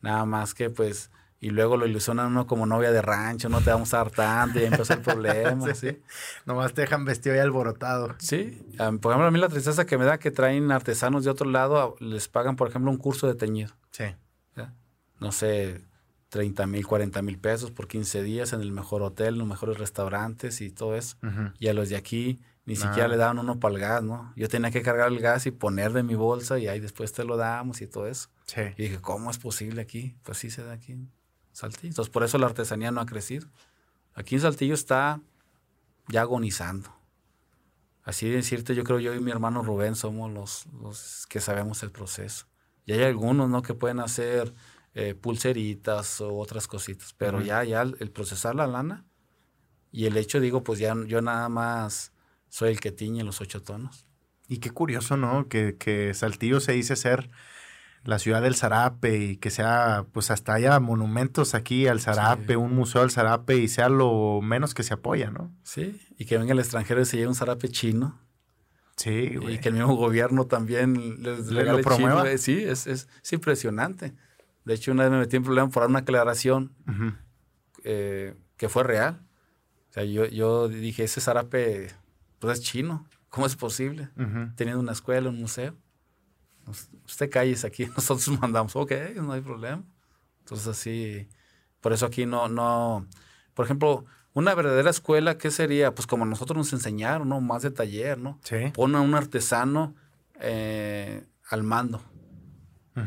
Nada más que pues y luego lo ilusionan uno como novia de rancho, no te vamos a dar tanto y empezó el problema, sí. Nomás te dejan vestido y alborotado. Sí, por ejemplo, a mí la tristeza que me da que traen artesanos de otro lado, les pagan, por ejemplo, un curso de teñido. Sí. No sé, 30 mil, 40 mil pesos por 15 días en el mejor hotel, en los mejores restaurantes y todo eso. Y a los de aquí ni siquiera le daban uno para el gas, ¿no? Yo tenía que cargar el gas y poner de mi bolsa y ahí después te lo damos y todo eso. Sí. Y dije, ¿cómo es posible aquí? Pues sí se da aquí. Saltillo. Entonces, por eso la artesanía no ha crecido. Aquí en Saltillo está ya agonizando. Así de decirte, yo creo yo y mi hermano Rubén somos los, los que sabemos el proceso. Y hay algunos, ¿no? Que pueden hacer eh, pulseritas o otras cositas. Pero ya, ya el, procesar la lana y el hecho, digo, pues ya yo nada más soy el que tiñe los ocho tonos. Y qué curioso, ¿no? Que, que Saltillo se dice ser la ciudad del zarape y que sea, pues hasta haya monumentos aquí al zarape, un museo al zarape y sea lo menos que se apoya, ¿no? Sí, y que venga el extranjero y se lleve un zarape chino. Sí, güey. Y que el mismo gobierno también les ¿Le lo promueva. Chino. Sí, es, es, impresionante. De hecho, una vez me metí en problema por dar una aclaración eh, que fue real. O sea, yo, yo dije, ese zarape pues es chino. ¿Cómo es posible? Teniendo una escuela, un museo usted calles aquí, nosotros mandamos, ok, no hay problema. Entonces así, por eso aquí no, no, por ejemplo, una verdadera escuela, ¿qué sería? Pues como nosotros nos enseñaron, ¿no? Más de taller, ¿no? Sí. Pone a un artesano eh, al mando.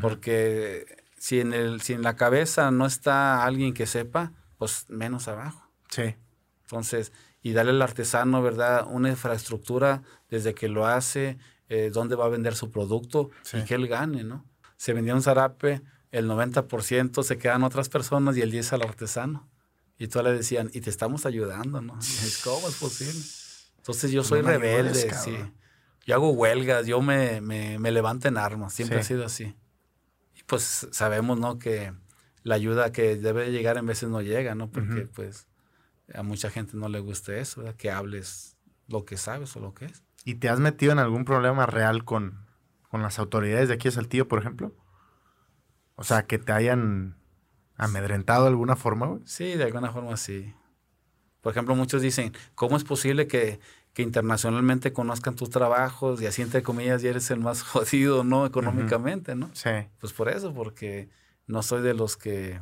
Porque si en, el, si en la cabeza no está alguien que sepa, pues menos abajo. Sí. Entonces, y darle al artesano, ¿verdad? Una infraestructura desde que lo hace, eh, dónde va a vender su producto y que él gane, ¿no? Se vendía un zarape, el 90% se quedan otras personas y el 10% al artesano. Y todos le decían, y te estamos ayudando, ¿no? ¿Cómo es posible? Entonces yo soy rebelde, sí. Yo hago huelgas, yo me, me, me levanto en armas, siempre ha sido así. Y pues sabemos, ¿no? Que la ayuda que debe llegar en veces no llega, ¿no? Porque pues a mucha gente no le gusta eso, ¿verdad? Que hables lo que sabes o lo que es. ¿Y te has metido en algún problema real con, las autoridades de aquí de Saltillo, por ejemplo? O sea, que te hayan amedrentado de alguna forma, Sí, de alguna forma sí. Por ejemplo, muchos dicen, ¿cómo es posible que, internacionalmente conozcan tus trabajos y así entre comillas ya eres el más jodido, ¿no? Económicamente, ¿no? Sí. Pues por eso, porque no soy de los que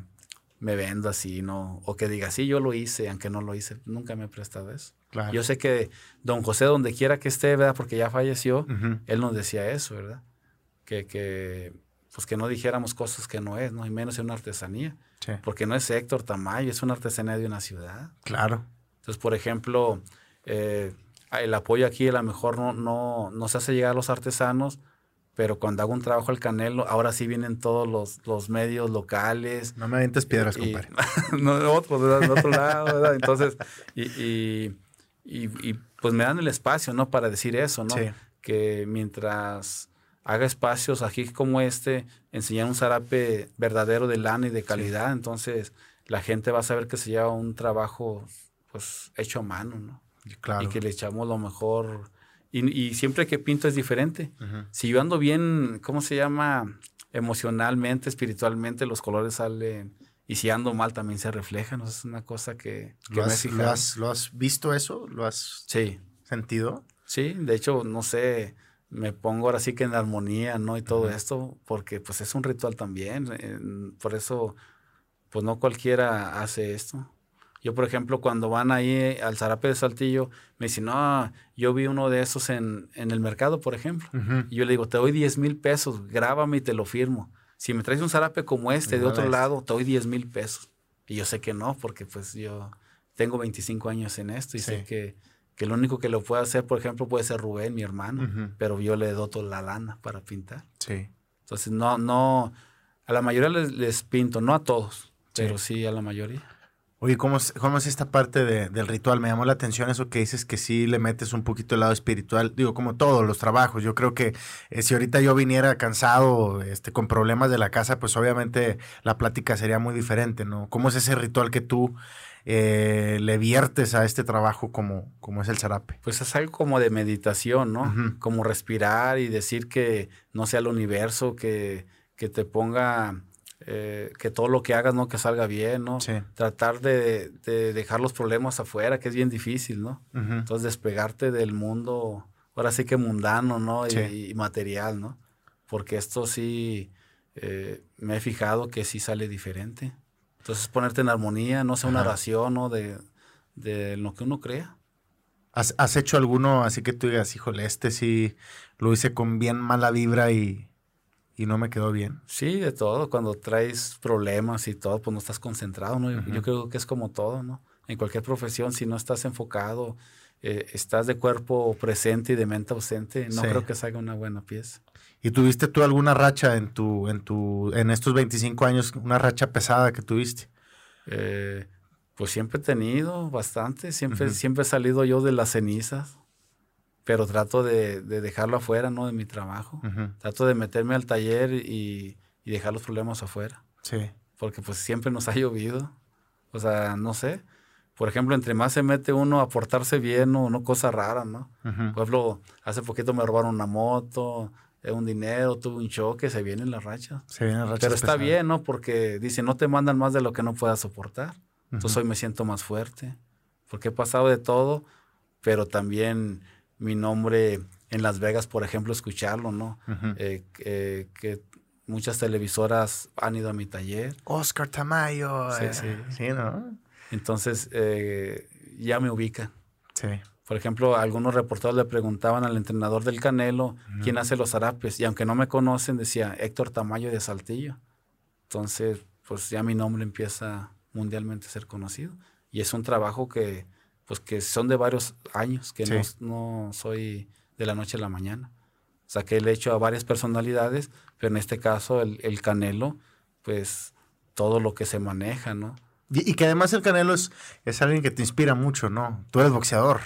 me vendo así, ¿no? O que diga, sí, yo lo hice, aunque no lo hice. Nunca me he prestado eso. Yo sé que don José, donde quiera que esté, ¿verdad? Porque ya falleció, él nos decía eso, ¿verdad? Que, que, pues que no dijéramos cosas que no es, ¿no? Y menos en una artesanía. Porque no es Héctor Tamayo, es una artesanía de una ciudad. Claro. Entonces, por ejemplo, eh, el apoyo aquí a lo mejor no, no, no se hace llegar a los artesanos, pero cuando hago un trabajo al Canelo, ahora sí vienen todos los, los medios locales. No me avientes piedras, compadre. no, de otro, de otro lado, ¿verdad? Entonces, y, y, pues me dan el espacio, ¿no? Para decir eso, ¿no? Que mientras haga espacios aquí como este, enseñar un zarape verdadero de lana y de calidad, entonces la gente va a saber que se lleva un trabajo pues hecho a mano, ¿no? Claro. Y que le echamos lo mejor. Y, siempre que pinto es diferente. Si yo ando bien, ¿cómo se llama? Emocionalmente, espiritualmente, los colores salen y si ando mal también se refleja, ¿no? Es una cosa que, ¿Lo, has, ¿lo, has, visto eso? ¿Lo has sí. sentido? Sí, de hecho, no sé, me pongo ahora sí que en armonía, ¿no? Y todo esto, porque pues es un ritual también. por eso, pues no cualquiera hace esto. Yo, por ejemplo, cuando van ahí al zarape de Saltillo, me dicen, no, yo vi uno de esos en, en el mercado, por ejemplo. Y yo le digo, te doy 10 mil pesos, grábame y te lo firmo. Si me traes un zarape como este de otro lado, te doy 10 mil pesos. Y yo sé que no, porque pues yo tengo 25 años en esto y sé que, que lo único que lo puede hacer, por ejemplo, puede ser Rubén, mi hermano, pero yo le doto la lana para pintar. Sí. Entonces, no, no, a la mayoría les, pinto, no a todos, pero sí a la mayoría. Oye, ¿cómo es, cómo es esta parte del ritual? Me llamó la atención eso que dices que sí le metes un poquito el lado espiritual. Digo, como todos los trabajos. Yo creo que eh, si ahorita yo viniera cansado, este, con problemas de la casa, pues obviamente la plática sería muy diferente, ¿no? ¿Cómo es ese ritual que tú eh, le viertes a este trabajo como, como es el zarape? Pues es algo como de meditación, ¿no? Como respirar y decir que no sea el universo, que, que te ponga eh, que todo lo que hagas, ¿no? Que salga bien, ¿no? Tratar de, dejar los problemas afuera, que es bien difícil, ¿no? Entonces, despegarte del mundo, ahora sí que mundano, ¿no? Y, material, ¿no? Porque esto sí, eh, me he fijado que sí sale diferente. Entonces, ponerte en armonía, no sea una oración, ¿no? De, de lo que uno crea. ¿Has, ¿Has hecho alguno así que tú digas, híjole, este sí lo hice con bien mala vibra y y no me quedó bien. Sí, de todo. Cuando traes problemas y todo, pues no estás concentrado, ¿no? Yo creo que es como todo, ¿no? En cualquier profesión, si no estás enfocado, eh, estás de cuerpo presente y de mente ausente, no creo que salga una buena pieza. ¿Y tuviste tú alguna racha en tu, en tu, en estos 25 años, una racha pesada que tuviste? Eh, pues siempre he tenido bastante, siempre, siempre he salido yo de las cenizas pero trato de, dejarlo afuera, ¿no? De mi trabajo. Trato de meterme al taller y, dejar los problemas afuera. Sí. Porque pues siempre nos ha llovido. O sea, no sé. Por ejemplo, entre más se mete uno a portarse bien o no, cosas raras, ¿no? Por ejemplo, hace poquito me robaron una moto, eh, un dinero, tuve un choque, se vienen las rachas. Se vienen las rachas. Pero está bien, ¿no? Porque dice, no te mandan más de lo que no puedas soportar. Entonces hoy me siento más fuerte. Porque he pasado de todo, pero también mi nombre en Las Vegas, por ejemplo, escucharlo, ¿no? Eh, que muchas televisoras han ido a mi taller. Oscar Tamayo. Sí, eh, sí. sí ¿no? Entonces, eh, ya me ubica. Sí. Por ejemplo, algunos reporteros le preguntaban al entrenador del Canelo quién hace los zarapes. Y aunque no me conocen, decía Héctor Tamayo de Saltillo. Entonces, pues ya mi nombre empieza mundialmente a ser conocido. Y es un trabajo que, pues que son de varios años, que no, soy de la noche a la mañana. O sea, que he hecho a varias personalidades, pero en este caso el, Canelo, pues todo lo que se maneja, ¿no? Y, que además el Canelo es, es alguien que te inspira mucho, ¿no? Tú eres boxeador.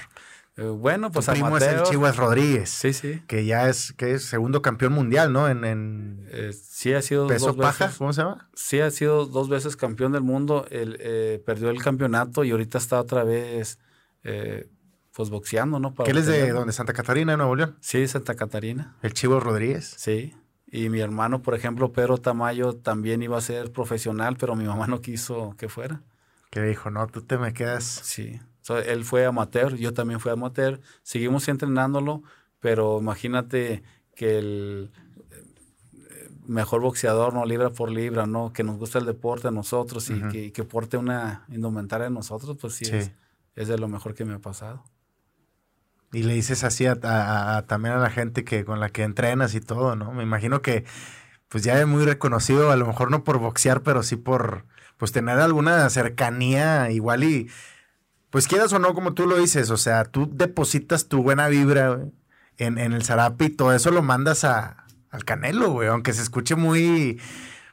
Eh, bueno, pues tu primo es el Chihuahua Rodríguez. Sí, sí. Que ya es, que es segundo campeón mundial, ¿no? En, en eh, sí ha sido peso dos paja, ¿cómo se llama? Sí ha sido dos veces campeón del mundo. El, eh, perdió el campeonato y ahorita está otra vez eh, pues boxeando, ¿no? Para ¿Qué él es de dónde? ¿Santa Catarina, Nuevo León? Sí, Santa Catarina. ¿El Chivo Rodríguez? Sí. Y mi hermano, por ejemplo, Pedro Tamayo, también iba a ser profesional, pero mi mamá no quiso que fuera. Que dijo, no, tú te me quedas. Sí. él fue amateur, yo también fui amateur. Seguimos entrenándolo, pero imagínate que el eh, mejor boxeador, ¿no? Libra por libra, ¿no? Que nos gusta el deporte a nosotros y que, porte una indumentaria a nosotros, pues sí, Es, es de lo mejor que me ha pasado. Y le dices así a, también a la gente que con la que entrenas y todo, ¿no? Me imagino que pues ya es muy reconocido, a lo mejor no por boxear, pero sí por pues tener alguna cercanía igual y pues quieras o no, como tú lo dices, o sea, tú depositas tu buena vibra en, el zarape y todo eso lo mandas a, al canelo, güey, aunque se escuche muy,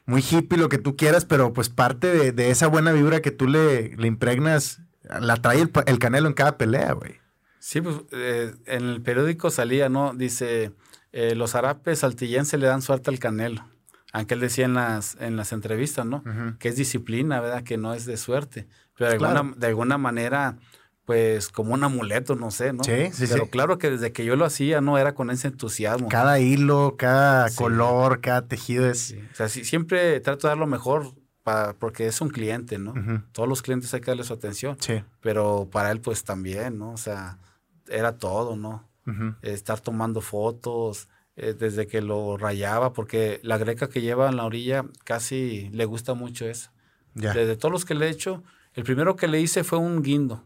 muy hippie lo que tú quieras, pero pues parte de, de esa buena vibra que tú le, le impregnas la trae el, Canelo en cada pelea, güey. Sí, pues eh, en el periódico salía, ¿no? Dice, eh, los arapes saltillenses le dan suerte al Canelo. Aunque él decía en las, en las entrevistas, ¿no? Que es disciplina, ¿verdad? Que no es de suerte. Pero de, alguna, de alguna manera, pues como un amuleto, no sé, ¿no? Sí, sí, Pero claro que desde que yo lo hacía, no era con ese entusiasmo. Cada hilo, cada color, cada tejido es. O sea, siempre trato de dar lo mejor porque es un cliente, ¿no? Todos los clientes hay que darle su atención. Sí. Pero para él, pues también, ¿no? O sea, era todo, ¿no? Estar tomando fotos, eh, desde que lo rayaba, porque la greca que lleva en la orilla casi le gusta mucho eso. Desde todos los que le he hecho, El primero que le hice fue un guindo.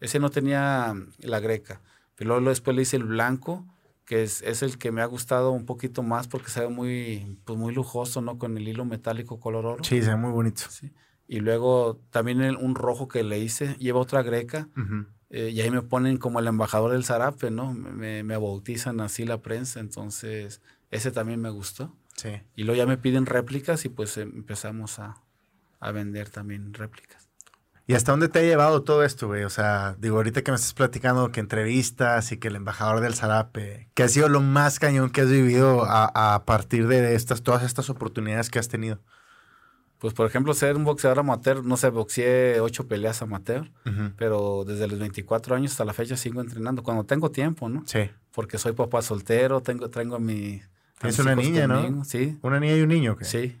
Ese no tenía la greca. Pero luego después le hice el blanco, que es, es, el que me ha gustado un poquito más porque se ve muy, pues muy lujoso, ¿no? Con el hilo metálico color oro. Sí, se ve muy bonito. Sí. Y luego también el, un rojo que le hice, lleva otra greca. Eh, y ahí me ponen como el embajador del zarape, ¿no? Me, me, bautizan así la prensa. Entonces, ese también me gustó. Sí. Y luego ya me piden réplicas y pues empezamos a, a vender también réplicas. ¿Y hasta dónde te ha llevado todo esto, güey? O sea, digo, ahorita que me estás platicando que entrevistas y que el embajador del Zarape, ¿qué ha sido lo más cañón que has vivido a, a partir de estas, todas estas oportunidades que has tenido? Pues, por ejemplo, ser un boxeador amateur, no sé, boxeé ocho peleas amateur, pero desde los 24 años hasta la fecha sigo entrenando, cuando tengo tiempo, ¿no? Sí. Porque soy papá soltero, tengo, tengo mi... Es una niña, ¿no? Sí. Una niña y un niño, ¿qué? Sí.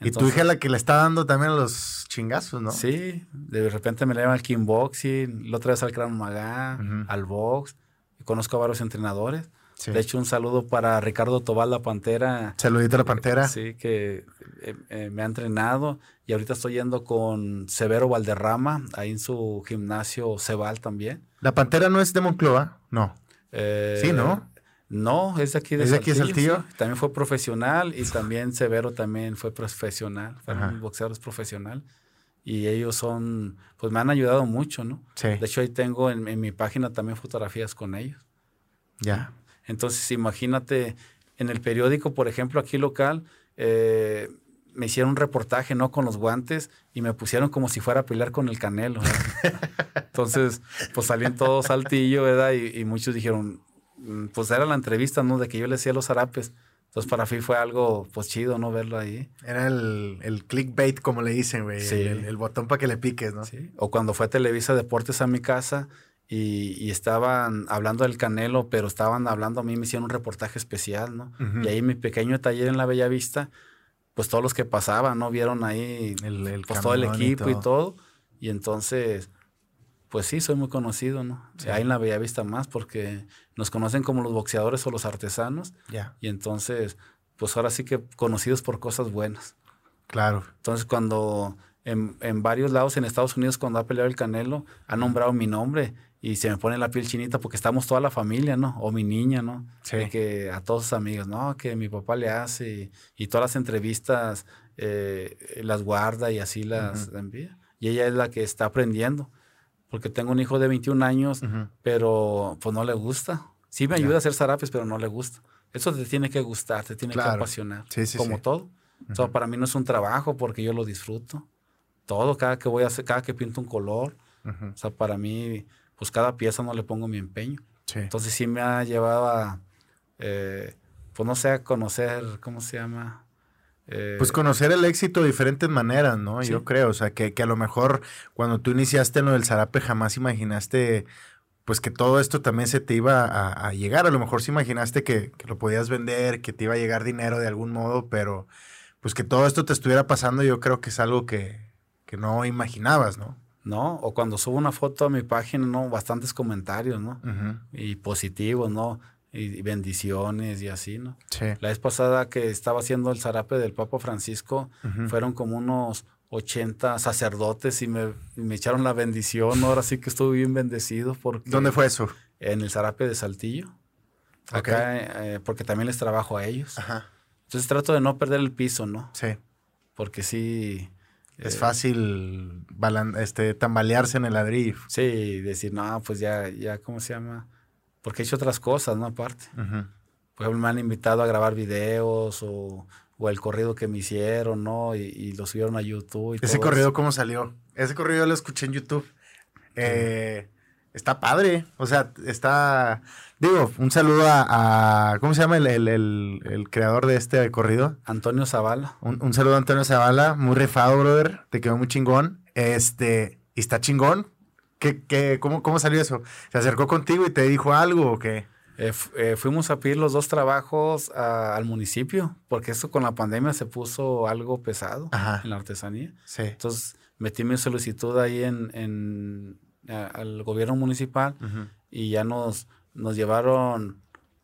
Y tu hija es la que le está dando también a los chingazos, ¿no? Sí, de repente me le llevan al kickboxing, la otra vez al Gran Magá, al box, conozco a varios entrenadores. De hecho, un saludo para Ricardo Tobal, la Pantera. Saludito a la Pantera. Sí, que eh, eh, me ha entrenado. Y ahorita estoy yendo con Severo Valderrama, ahí en su gimnasio Cebal también. ¿La Pantera no es de Monclova? No. Eh, sí, ¿no? No, es de aquí de ¿Es aquí Saltillo? También fue profesional y también Severo también fue profesional. Fueron boxeadores profesional. Y ellos son, pues me han ayudado mucho, ¿no? Sí. De hecho, ahí tengo en, en mi página también fotografías con ellos. Ya. Entonces, imagínate, en el periódico, por ejemplo, aquí local, eh, me hicieron un reportaje, ¿no? Con los guantes y me pusieron como si fuera a pelear con el canelo. Entonces, pues salí en todo saltillo, ¿verdad? Y, muchos dijeron, pues era la entrevista, ¿no? De que yo le decía los zarapes. Entonces, para mí fue algo, pues chido, ¿no? Verlo ahí. Era el, el clickbait, como le dicen, güey. Sí. El, el, botón para que le piques, ¿no? Sí. O cuando fue a Televisa Deportes a mi casa y, estaban hablando del Canelo, pero estaban hablando, a mí me hicieron un reportaje especial, ¿no? Y ahí mi pequeño taller en la Bella Vista, pues todos los que pasaban, ¿no? Vieron ahí el, pues, todo el equipo y todo. y entonces, pues sí, soy muy conocido, ¿no? Ahí en la Bella Vista más, porque nos conocen como los boxeadores o los artesanos. Ya. Y entonces, pues ahora sí que conocidos por cosas buenas. Claro. Entonces, cuando en, en, varios lados en Estados Unidos, cuando ha peleado el Canelo, ha nombrado mi nombre y se me pone la piel chinita porque estamos toda la familia, ¿no? O mi niña, ¿no? Sí. que a todos sus amigos, ¿no? Que mi papá le hace y, todas las entrevistas eh, las guarda y así las envía. Y ella es la que está aprendiendo, porque tengo un hijo de 21 años, pero pues no le gusta. Sí me ayuda a hacer zarapes, pero no le gusta. Eso te tiene que gustar, te tiene que apasionar, sí, sí, como todo. O sea, para mí no es un trabajo porque yo lo disfruto. Todo, cada que voy a hacer, cada que pinto un color, o sea, para mí pues cada pieza no le pongo mi empeño. Entonces sí me ha llevado a, eh, pues no sé, a conocer, ¿cómo se llama? Eh, pues conocer el éxito de diferentes maneras, ¿no? Yo creo, o sea, que, que, a lo mejor cuando tú iniciaste en lo del zarape jamás imaginaste, pues que todo esto también se te iba a, llegar. A lo mejor sí imaginaste que, que, lo podías vender, que te iba a llegar dinero de algún modo, pero pues que todo esto te estuviera pasando, yo creo que es algo que, que no imaginabas, ¿no? ¿no? O cuando subo una foto a mi página, ¿no? Bastantes comentarios, ¿no? Y positivos, ¿no? Y, bendiciones y así, ¿no? Sí. La vez pasada que estaba haciendo el zarape del Papa Francisco, fueron como unos 80 sacerdotes y me, me, echaron la bendición. Ahora sí que estuve bien bendecido. Porque, ¿Dónde fue eso? En el zarape de Saltillo. Acá, eh, porque también les trabajo a ellos. Ajá. Entonces trato de no perder el piso, ¿no? Sí. Porque sí es fácil este, tambalearse en el ladrillo. Sí, decir, no, pues ya, ya, ¿cómo se llama? Porque he hecho otras cosas, ¿no? Aparte. Por ejemplo, me han invitado a grabar videos o, o el corrido que me hicieron, ¿no? Y, lo subieron a YouTube. ¿Ese corrido cómo salió? Ese corrido lo escuché en YouTube. Eh, está padre. O sea, está. Digo, un saludo a. ¿Cómo se llama el, creador de este corrido? Antonio Zavala. Un, saludo a Antonio Zavala. Muy rifado, brother. Te quedó muy chingón. Este. ¿Y está chingón? ¿Qué, qué, cómo, ¿Cómo salió eso? ¿Se acercó contigo y te dijo algo o qué? Eh, eh, fuimos a pedir los dos trabajos al municipio, porque eso con la pandemia se puso algo pesado en la artesanía. Sí. Entonces metí mi solicitud ahí en al gobierno municipal y ya nos, nos llevaron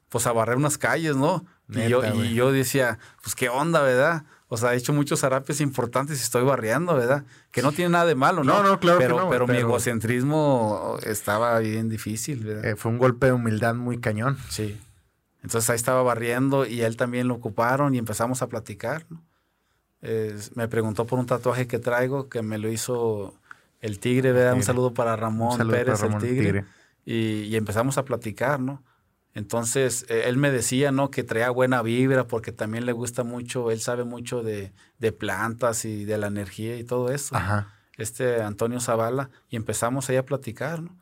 pues a barrer unas calles, ¿no? y, yo, y yo decía, pues qué onda, ¿verdad? O sea, he hecho muchos zarapes importantes y estoy barriendo, ¿verdad? Que no tiene nada de malo, ¿no? No, no, claro pero, que no. Pero, mi egocentrismo estaba bien difícil, ¿verdad? Eh, fue un golpe de humildad muy cañón. Sí. Entonces ahí estaba barriendo y él también lo ocuparon y empezamos a platicar, ¿no? me preguntó por un tatuaje que traigo que me lo hizo el Tigre, ¿verdad? Un saludo para Ramón Pérez, el tigre. Y, y, empezamos a platicar, ¿no? Entonces, eh, él me decía, ¿no? Que traía buena vibra porque también le gusta mucho, él sabe mucho de, de plantas y de la energía y todo eso. Ajá. Este Antonio Zavala. Y empezamos ahí a platicar, ¿no?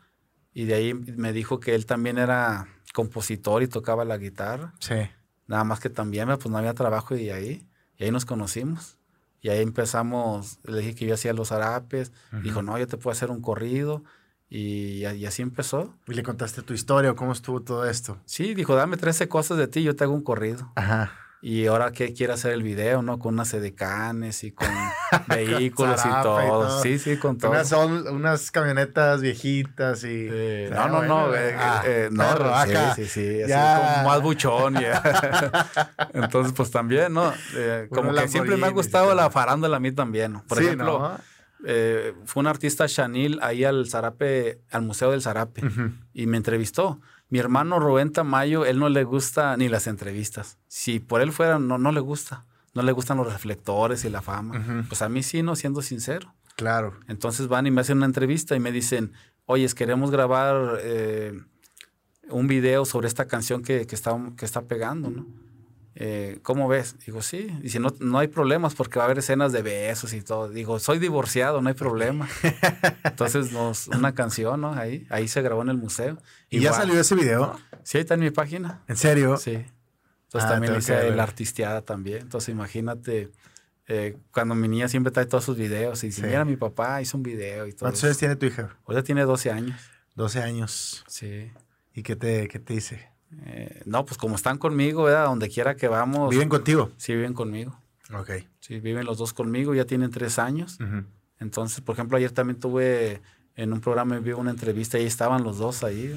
Y de ahí me dijo que él también era compositor y tocaba la guitarra. Sí. Nada más que también, pues no había trabajo y ahí, y ahí nos conocimos. Y ahí empezamos, le dije que yo hacía los harapes. Dijo, no, yo te puedo hacer un corrido. Y, y, así empezó. ¿Y le contaste tu historia o cómo estuvo todo esto? Sí, dijo, dame 13 cosas de ti, yo te hago un corrido. Ajá. Y ahora que quiere hacer el video, ¿no? Con unas edecanes y con vehículos y, todo. Sí, sí, con todo. Unas, son unas camionetas viejitas y. no, no, no. Eh, ah, eh, no, sí, sí, sí. Así como más buchón. Entonces, pues también, ¿no? Eh, como que siempre me ha gustado la farándula a mí también. ¿no? Por ejemplo. Fue un artista Chanil ahí al Zarape, al Museo del Zarape, y me entrevistó. Mi hermano Rubén Tamayo, él no le gusta ni las entrevistas. Si por él fuera, no, no le gusta. No le gustan los reflectores y la fama. Pues a mí sí, no, siendo sincero. Claro. Entonces van y me hacen una entrevista y me dicen, oye, queremos grabar eh, un video sobre esta canción que, que, está, que está pegando, ¿no? Eh, ¿cómo ves? Digo, sí. Y si no, no hay problemas porque va a haber escenas de besos y todo. Digo, soy divorciado, no hay problema. Entonces, nos, una canción, ¿no? Ahí, ahí se grabó en el museo. ¿Y ya salió ese video? Sí, ahí está en mi página. ¿En serio? Sí. Entonces ah, también hice la artisteada también. Entonces imagínate, eh, cuando mi niña siempre trae todos sus videos y dice, mira, mi papá hizo un video y todo. ¿Cuántos años tiene tu hija? Ahora tiene 12 años. 12 años. Sí. ¿Y qué te, qué te dice? Eh, no, pues como están conmigo, ¿verdad? Donde quiera que vamos. ¿Viven contigo? Sí, viven conmigo. Ok. Sí, viven los dos conmigo, ya tienen tres años. Entonces, por ejemplo, ayer también tuve en un programa, vi una entrevista y estaban los dos ahí,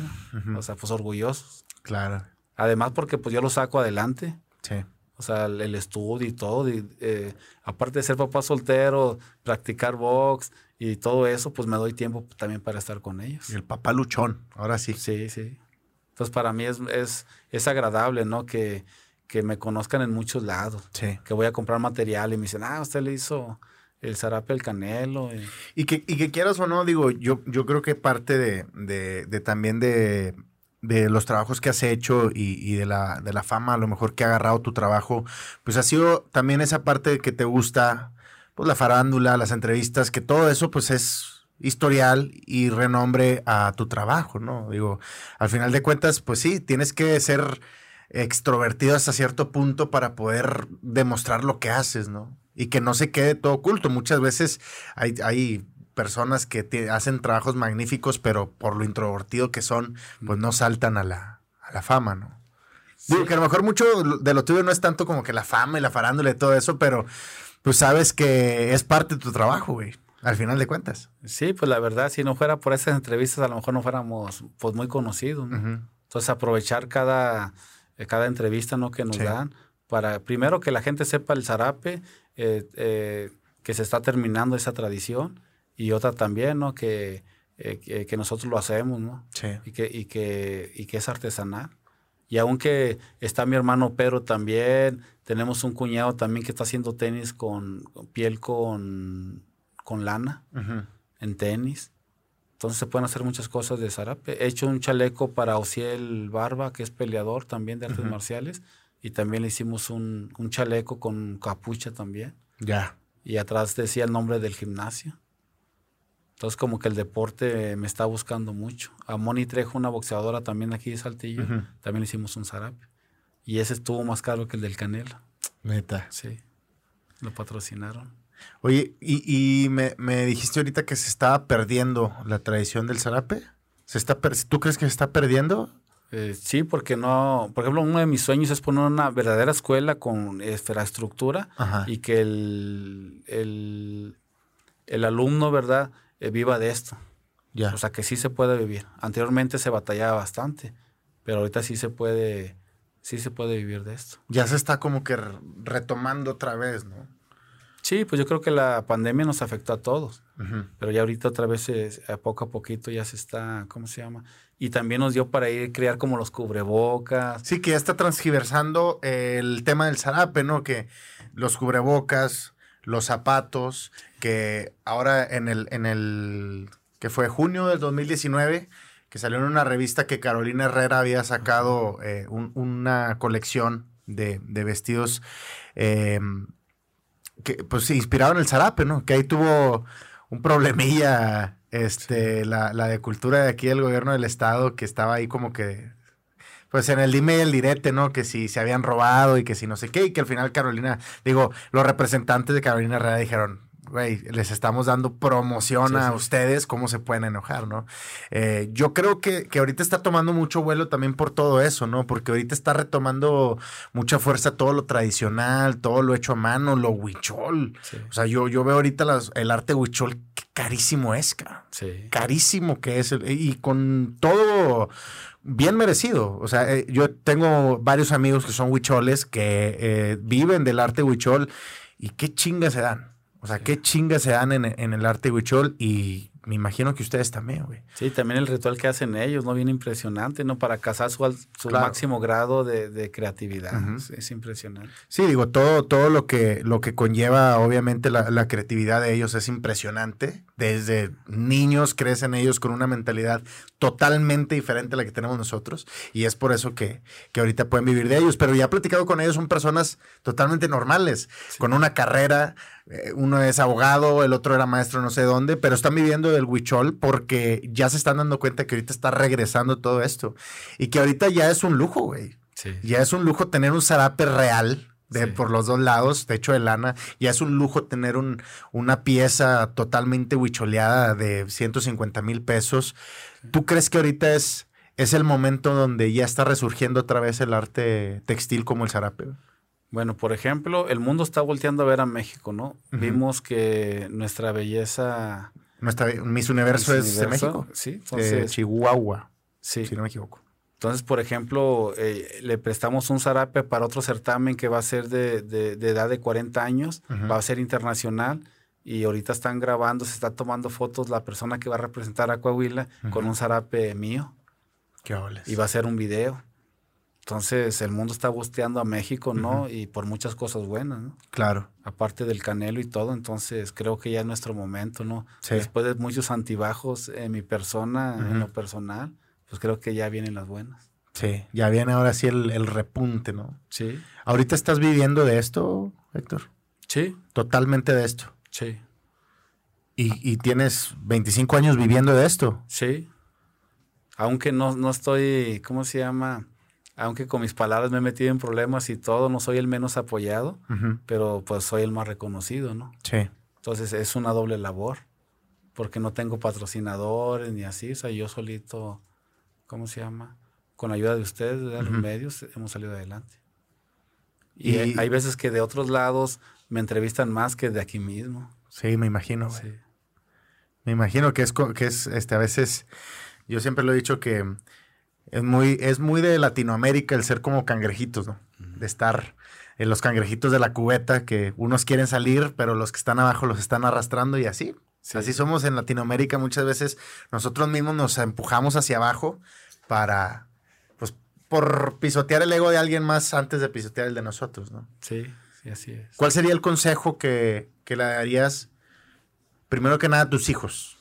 o sea, pues orgullosos. Claro. Además, porque pues yo lo saco adelante. Sí. O sea, el, estudio y todo. Y, eh, aparte de ser papá soltero, practicar box y todo eso, pues me doy tiempo también para estar con ellos. Y el papá luchón, ahora sí. Sí, sí. Entonces, para mí es, es, es agradable, ¿no? Que, que me conozcan en muchos lados. Sí. Que voy a comprar material y me dicen, ah, usted le hizo el zarape el canelo. Y, que, y que quieras o no, digo, yo, yo creo que parte de, de, de también de, de, los trabajos que has hecho y, y, de, la, de la fama, a lo mejor que ha agarrado tu trabajo, pues ha sido también esa parte que te gusta, pues la farándula, las entrevistas, que todo eso pues es historial y renombre a tu trabajo, ¿no? Digo, al final de cuentas, pues sí, tienes que ser extrovertido hasta cierto punto para poder demostrar lo que haces, ¿no? Y que no se quede todo oculto. Muchas veces hay, hay personas que hacen trabajos magníficos, pero por lo introvertido que son, pues no saltan a la, a la fama, ¿no? Digo que a lo mejor mucho de lo tuyo no es tanto como que la fama y la farándula y todo eso, pero pues sabes que es parte de tu trabajo, güey. Al final de cuentas. Sí, pues la verdad, si no fuera por esas entrevistas, a lo mejor no fuéramos pues muy conocidos. Entonces, aprovechar cada, eh, cada entrevista ¿no? que nos dan para, primero, que la gente sepa el zarape, eh, eh, que se está terminando esa tradición, y otra también, ¿no? Que, que, nosotros lo hacemos, ¿no? Sí. Y que, y que, y que es artesanal. Y aunque está mi hermano Pedro también, tenemos un cuñado también que está haciendo tenis con piel con con lana en tenis. Entonces se pueden hacer muchas cosas de zarape. He hecho un chaleco para Ociel Barba, que es peleador también de artes marciales. Y también le hicimos un, chaleco con capucha también. Ya. Y atrás decía el nombre del gimnasio. Entonces como que el deporte me está buscando mucho. A Moni Trejo, una boxeadora también aquí de Saltillo, también le hicimos un zarape. Y ese estuvo más caro que el del Canelo. Neta. Sí. Lo patrocinaron. Oye, y, me, dijiste ahorita que se estaba perdiendo la tradición del zarape. ¿Se está ¿Tú crees que se está perdiendo? Eh, sí, porque no, por ejemplo, uno de mis sueños es poner una verdadera escuela con infraestructura y que el, el, alumno, ¿verdad?, eh, viva de esto. Ya. O sea, que sí se puede vivir. Anteriormente se batallaba bastante, pero ahorita sí se puede, sí se puede vivir de esto. Ya se está como que retomando otra vez, ¿no? Sí, pues yo creo que la pandemia nos afectó a todos, pero ya ahorita otra vez a poco a poquito ya se está, ¿cómo se llama? Y también nos dio para ir crear como los cubrebocas. Sí, que ya está transgiversando el tema del zarape, ¿no? Que los cubrebocas, los zapatos, que ahora en el, en el, que fue junio del 2019, que salió en una revista que Carolina Herrera había sacado eh, una colección de, vestidos em, que pues se inspiraron en el zarape, ¿no? Que ahí tuvo un problemilla este, la, la, de cultura de aquí del gobierno del estado que estaba ahí como que, pues en el dime y el direte, ¿no? Que si se habían robado y que si no sé qué, y que al final Carolina, digo, los representantes de Carolina Herrera dijeron, güey, les estamos dando promoción a ustedes, ¿cómo se pueden enojar, no? Eh, yo creo que, que, ahorita está tomando mucho vuelo también por todo eso, ¿no? Porque ahorita está retomando mucha fuerza todo lo tradicional, todo lo hecho a mano, lo huichol. O sea, yo, yo veo ahorita el arte huichol, qué carísimo es, cara. Carísimo que es. Y con todo bien merecido. O sea, eh, yo tengo varios amigos que son huicholes que eh, viven del arte huichol y qué chingas se dan. O sea, qué chingas se dan en, en el arte huichol y me imagino que ustedes también, güey. Sí, también el ritual que hacen ellos, ¿no? Bien impresionante, ¿no? Para cazar su, su máximo grado de, creatividad. es, impresionante. Sí, digo, todo, todo lo que, lo que conlleva, obviamente, la, creatividad de ellos es impresionante. Desde niños crecen ellos con una mentalidad totalmente diferente a la que tenemos nosotros. Y es por eso que, que ahorita pueden vivir de ellos. Pero ya he platicado con ellos, son personas totalmente normales, con una carrera eh, uno es abogado, el otro era maestro no sé dónde, pero están viviendo del huichol porque ya se están dando cuenta que ahorita está regresando todo esto. Y que ahorita ya es un lujo, güey. Ya es un lujo tener un zarape real. De, por los dos lados, techo de lana, ya es un lujo tener un, una pieza totalmente huicholeada de 150 mil pesos. ¿Tú crees que ahorita es, es el momento donde ya está resurgiendo otra vez el arte textil como el zarape? Bueno, por ejemplo, el mundo está volteando a ver a México, ¿no? Vimos que nuestra belleza... Nuestra Miss Universo es de México. Sí, entonces... Chihuahua, sí. si no me equivoco. Entonces, por ejemplo, eh, le prestamos un zarape para otro certamen que va a ser de, de, edad de 40 años, va a ser internacional y ahorita están grabando, se está tomando fotos la persona que va a representar a Coahuila con un zarape mío. Qué Y va a ser un video. Entonces el mundo está busteando a México, ¿no? Y por muchas cosas buenas, ¿no? Claro. Aparte del canelo y todo, entonces creo que ya es nuestro momento, ¿no? Después de muchos antibajos en mi persona, en lo personal, pues creo que ya vienen las buenas. Sí, ya viene ahora sí el, repunte, ¿no? Sí. ¿Ahorita estás viviendo de esto, Héctor? Sí. Totalmente de esto. Sí. ¿Y, y tienes 25 años viviendo de esto? Sí. Aunque no, no estoy, ¿cómo se llama? aunque con mis palabras me he metido en problemas y todo, no soy el menos apoyado, pero pues soy el más reconocido, ¿no? Sí. Entonces es una doble labor, porque no tengo patrocinadores ni así, o sea, yo solito, ¿cómo se llama? Con ayuda de ustedes, de los medios, hemos salido adelante. Y, hay veces que de otros lados me entrevistan más que de aquí mismo. Sí, me imagino. Sí. Me imagino que es, que es este, a veces, yo siempre lo he dicho que es muy, es muy de Latinoamérica el ser como cangrejitos, ¿no? De estar en los cangrejitos de la cubeta, que unos quieren salir, pero los que están abajo los están arrastrando y así. Así somos en Latinoamérica. Muchas veces nosotros mismos nos empujamos hacia abajo para, pues, por pisotear el ego de alguien más antes de pisotear el de nosotros, ¿no? Sí, sí, así es. ¿Cuál sería el consejo que, que le darías, primero que nada, a tus hijos?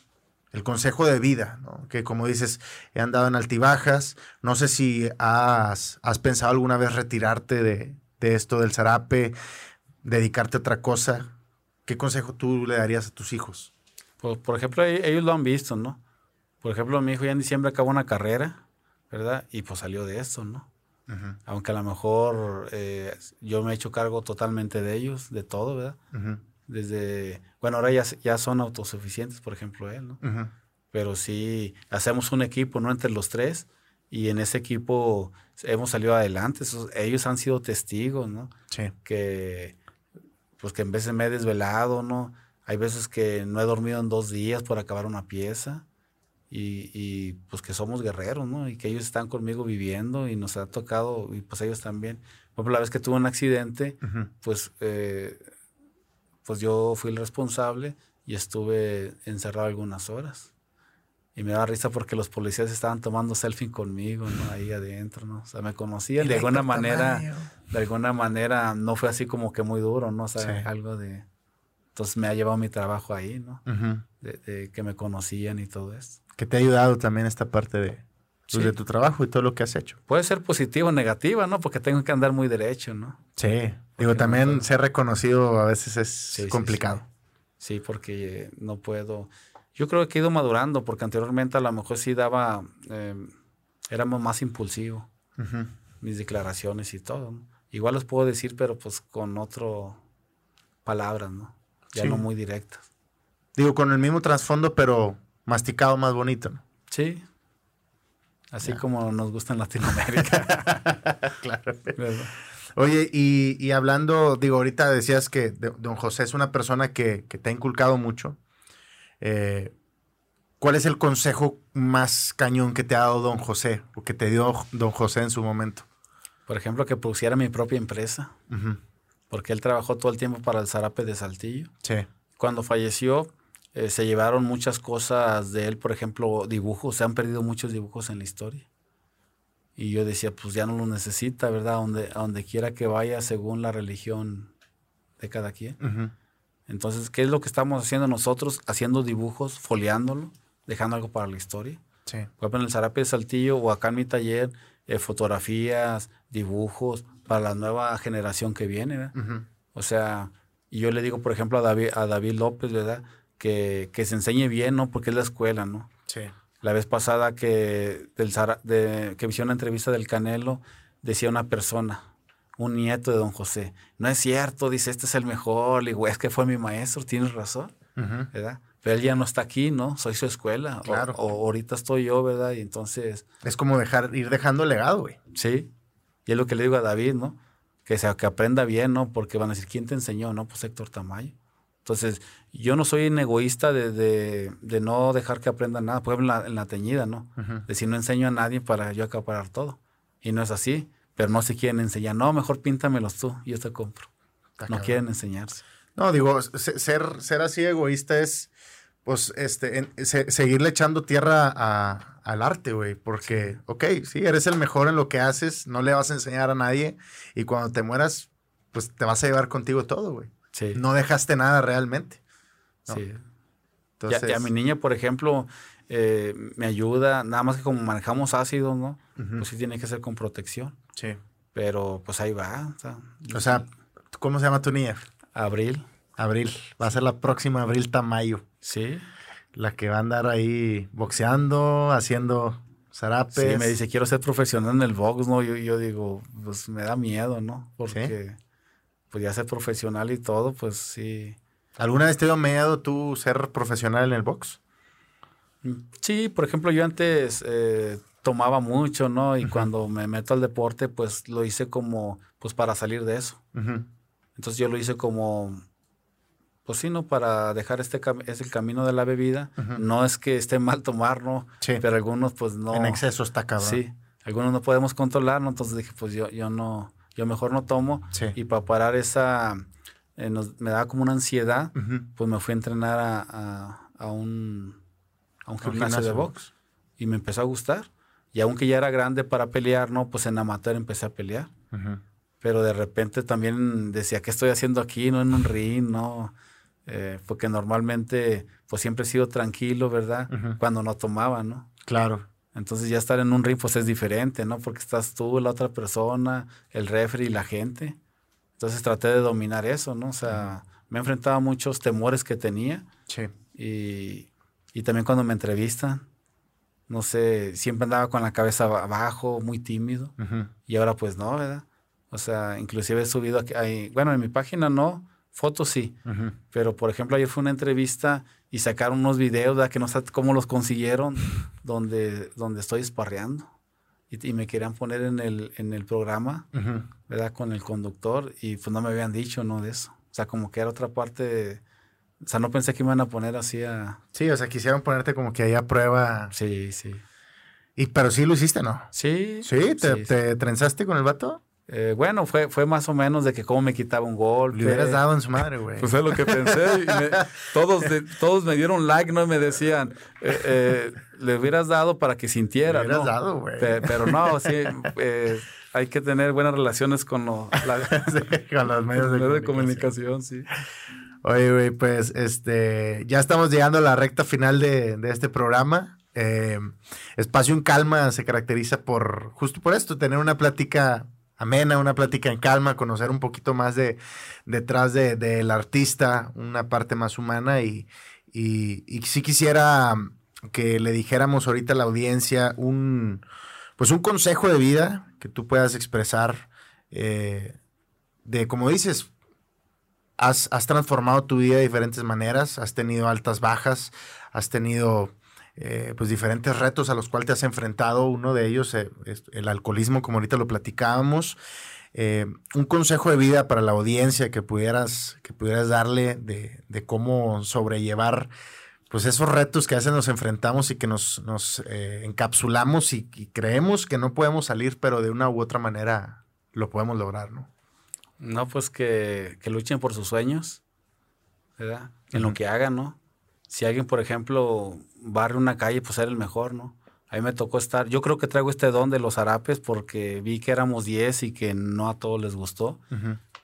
el consejo de vida, ¿no? que como dices, he andado en altibajas, no sé si has, pensado alguna vez retirarte de, esto del zarape, dedicarte a otra cosa, ¿qué consejo tú le darías a tus hijos? Pues, por ejemplo, e-, ellos lo han visto, ¿no? Por ejemplo, mi hijo ya en diciembre acabó una carrera, ¿verdad? Y pues salió de esto, ¿no? Aunque a lo mejor eh, yo me he hecho cargo totalmente de ellos, de todo, ¿verdad? desde, bueno, ahora ya, ya son autosuficientes, por ejemplo, él, ¿no? Pero sí, hacemos un equipo, ¿no? Entre los tres y en ese equipo hemos salido adelante. ellos han sido testigos, ¿no? Sí. Que, pues que en veces me he desvelado, ¿no? Hay veces que no he dormido en dos días por acabar una pieza. Y, y, pues que somos guerreros, ¿no? Y que ellos están conmigo viviendo y nos ha tocado, y pues ellos también. Por ejemplo, la vez que tuve un accidente, pues eh, pues yo fui el responsable y estuve encerrado algunas horas. Y me daba risa porque los policías estaban tomando selfie conmigo, ¿no? Ahí adentro, ¿no? O sea, me conocían. De alguna manera, de alguna manera, no fue así como que muy duro, ¿no? O sea, algo de... Entonces me ha llevado mi trabajo ahí, ¿no? de, que me conocían y todo esto. Que te ha ayudado también esta parte de, pues, de tu trabajo y todo lo que has hecho. Puede ser positivo o negativa, ¿no? Porque tengo que andar muy derecho, ¿no? Sí. Digo, también ser reconocido a veces es complicado. Sí, porque no puedo yo creo que he ido madurando, porque anteriormente a lo mejor sí daba, eh, éramos más impulsivo, mis declaraciones y todo. Igual los puedo decir, pero pues con otro palabras, ¿no? Ya no muy directas. Digo, con el mismo trasfondo, pero masticado más bonito, ¿no? Sí. Así como nos gusta en Latinoamérica. claro. Oye, y, hablando, digo, ahorita decías que don José es una persona que, que te ha inculcado mucho. Eh, ¿Cuál es el consejo más cañón que te ha dado don José o que te dio don José en su momento? Por ejemplo, que pusiera mi propia empresa, porque él trabajó todo el tiempo para el Zarape de Saltillo. Sí. Cuando falleció, eh, se llevaron muchas cosas de él, por ejemplo, dibujos, se han perdido muchos dibujos en la historia. Y yo decía, pues ya no lo necesita, ¿verdad? Donde, a donde quiera que vaya, según la religión de cada quien. Entonces, ¿qué es lo que estamos haciendo nosotros? Haciendo dibujos, foliándolo, dejando algo para la historia. Sí. Por ejemplo, en el Zarape de Saltillo o acá en mi taller, eh, fotografías, dibujos para la nueva generación que viene. O sea, y yo le digo, por ejemplo, a David, a David López, ¿verdad? Que, que se enseñe bien, ¿no? Porque es la escuela, ¿no? Sí. La vez pasada que, del, de, que hice una entrevista del Canelo, decía una persona, un nieto de don José. No es cierto, dice, este es el mejor. Le digo, es que fue mi maestro, tienes razón, ¿verdad? Pero él ya no está aquí, ¿no? Soy su escuela. Claro. O, ahorita estoy yo, ¿verdad? Y entonces... Es como dejar, ir dejando legado, güey. Sí. Y es lo que le digo a David, ¿no? Que, sea, que aprenda bien, ¿no? Porque van a decir, ¿quién te enseñó? No, pues Héctor Tamayo. Entonces, yo no soy un egoísta de, de, no dejar que aprenda nada. Por ejemplo, en la, en la teñida, ¿no? De si no enseño a nadie para yo acaparar todo. Y no es así pero no se quieren enseñar. No, mejor píntamelos tú, yo te compro. no quieren enseñarse. No, digo, ser, ser así egoísta es, pues, este, seguirle echando tierra al arte, güey. Porque, ok, sí, eres el mejor en lo que haces, no le vas a enseñar a nadie. Y cuando te mueras, pues te vas a llevar contigo todo, güey. Sí. No dejaste nada realmente. Sí. Entonces, y a mi niña, por ejemplo, eh, me ayuda, nada más que como manejamos ácidos, ¿no? Pues sí tiene que ser con protección. Sí. Pero pues ahí va. O sea, ¿cómo se llama tu niña? Abril. Abril. Va a ser la próxima Abril Tamayo. Sí. La que va a andar ahí boxeando, haciendo zarapes. Sí, me dice, quiero ser profesional en el box, ¿no? Yo, yo digo, pues me da miedo, ¿no? Porque pues ya ser profesional y todo, pues sí. ¿Alguna vez te dio miedo tú ser profesional en el box? Sí, por ejemplo, yo antes eh, tomaba mucho, ¿no? Y cuando me meto al deporte, pues lo hice como, pues para salir de eso. Entonces yo lo hice como, pues sí, ¿no? Para dejar este es el camino de la bebida. No es que esté mal tomar, ¿no? Sí. Pero algunos, pues no. En exceso está cabrón. Sí. Algunos no podemos controlar, ¿no? Entonces dije, pues yo, yo no, yo mejor no tomo. Y para parar esa, eh, me daba como una ansiedad, pues me fui a entrenar a un a un gimnasio, de box. Y me empezó a gustar. Y aunque ya era grande para pelear, ¿no? Pues en amateur empecé a pelear. Pero de repente también decía, ¿qué estoy haciendo aquí? No en un ring, ¿no? Eh, porque normalmente, pues siempre he sido tranquilo, ¿verdad? Cuando no tomaba, ¿no? Claro. Entonces ya estar en un ring, pues es diferente, ¿no? Porque estás tú, la otra persona, el refri y la gente. Entonces traté de dominar eso, ¿no? O sea, me enfrentaba a muchos temores que tenía. Sí. Y, y también cuando me entrevistan, no sé, siempre andaba con la cabeza abajo, muy tímido. Y ahora pues no, ¿verdad? O sea, inclusive he subido aquí, bueno, en mi página no, fotos sí. Pero por ejemplo, ayer fue una entrevista y sacaron unos videos, ¿verdad? Que no sé cómo los consiguieron, donde, donde estoy esparreando. Y, me querían poner en el, en el programa, ¿verdad? Con el conductor y pues no me habían dicho, ¿no? De eso. O sea, como que era otra parte... De, o sea, no pensé que iban a poner así a... Sí, o sea, quisieron ponerte como que ahí a prueba. Sí, sí. Y, pero sí lo hiciste, ¿no? Sí. ¿Sí? ¿Te, trenzaste con el vato? Eh, bueno, fue, fue más o menos de que cómo me quitaba un golpe. Le hubieras dado en su madre, güey. Pues es lo que pensé. todos, todos me dieron like, ¿no? Y me decían, eh, eh, le hubieras dado para que sintiera, Le hubieras dado, güey. Pero, no, sí, hay que tener buenas relaciones con, los, con los medios, de, comunicación. sí. Oye, güey, pues este, ya estamos llegando a la recta final de, de este programa. Espacio en Calma se caracteriza por, justo por esto, tener una plática amena, una plática en calma, conocer un poquito más de detrás del de, artista, una parte más humana y, y, y sí quisiera que le dijéramos ahorita a la audiencia un, pues un consejo de vida que tú puedas expresar eh, de, como dices, has, has, transformado tu vida de diferentes maneras, has tenido altas, bajas, has tenido eh, pues diferentes retos a los cuales te has enfrentado. Uno de ellos, eh, es el alcoholismo, como ahorita lo platicábamos. Eh, un consejo de vida para la audiencia que pudieras, que pudieras darle de, de cómo sobrellevar pues esos retos que a veces nos enfrentamos y que nos, nos encapsulamos y, creemos que no podemos salir, pero de una u otra manera lo podemos lograr, ¿no? No, pues que, que luchen por sus sueños, ¿verdad? En lo que hagan, ¿no? Si alguien, por ejemplo, barre una calle, pues era el mejor, ¿no? A mí me tocó estar, yo creo que traigo este don de los harapes porque vi que éramos 10 y que no a todos les gustó.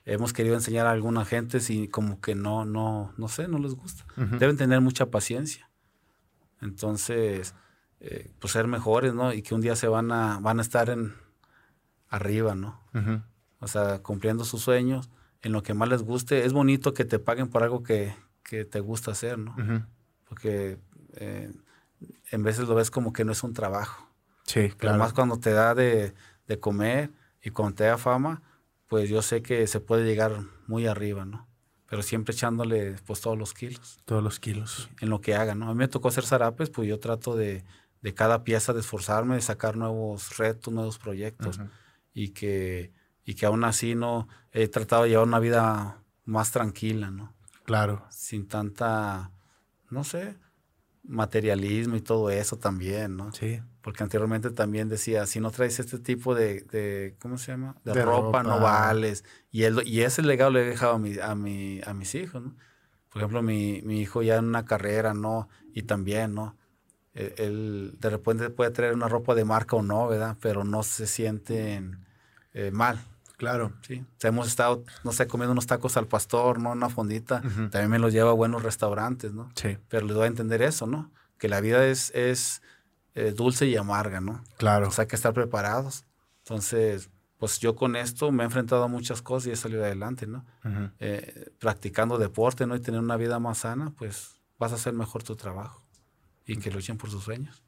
Hemos querido enseñar a alguna gente y como que no, no, no sé, no les gusta. Deben tener mucha paciencia. Entonces, eh, pues ser mejores, ¿no? Y que un día se van a, van a estar en arriba, ¿no? O sea, cumpliendo sus sueños, en lo que más les guste. Es bonito que te paguen por algo que, que te gusta hacer, ¿no? Porque eh, en veces lo ves como que no es un trabajo. Sí, claro. Pero más cuando te da de, comer y cuando te da fama, pues yo sé que se puede llegar muy arriba, ¿no? Pero siempre echándole pues todos los kilos. Todos los kilos. En lo que haga, ¿no? A mí me tocó hacer zarapes, pues yo trato de, de cada pieza de esforzarme, de sacar nuevos retos, nuevos proyectos. Y que, y que aún así no he tratado de llevar una vida más tranquila, ¿no? Claro. Sin tanta, no sé, materialismo y todo eso también, ¿no? Sí. Porque anteriormente también decía, si no traes este tipo de, de ¿cómo se llama? De, ropa, no vales. Y, el, y ese legado le he dejado a, mi, a, mi, a mis hijos, ¿no? Por ejemplo, mi, mi hijo ya en una carrera, ¿no? Y también, ¿no? E, él, de repente puede traer una ropa de marca o no, ¿verdad? Pero no se sienten eh, mal. Claro. Sí. O sea, hemos estado, no sé, comiendo unos tacos al pastor, ¿no? Una fondita. También me los lleva a buenos restaurantes, ¿no? Sí. Pero les doy a entender eso, ¿no? Que la vida es, es eh, dulce y amarga, ¿no? Claro. O sea, hay que estar preparados. Entonces, pues yo con esto me he enfrentado a muchas cosas y he salido adelante, ¿no? Eh, practicando deporte, ¿no? Y tener una vida más sana, pues vas a hacer mejor tu trabajo. Y que luchen por sus sueños.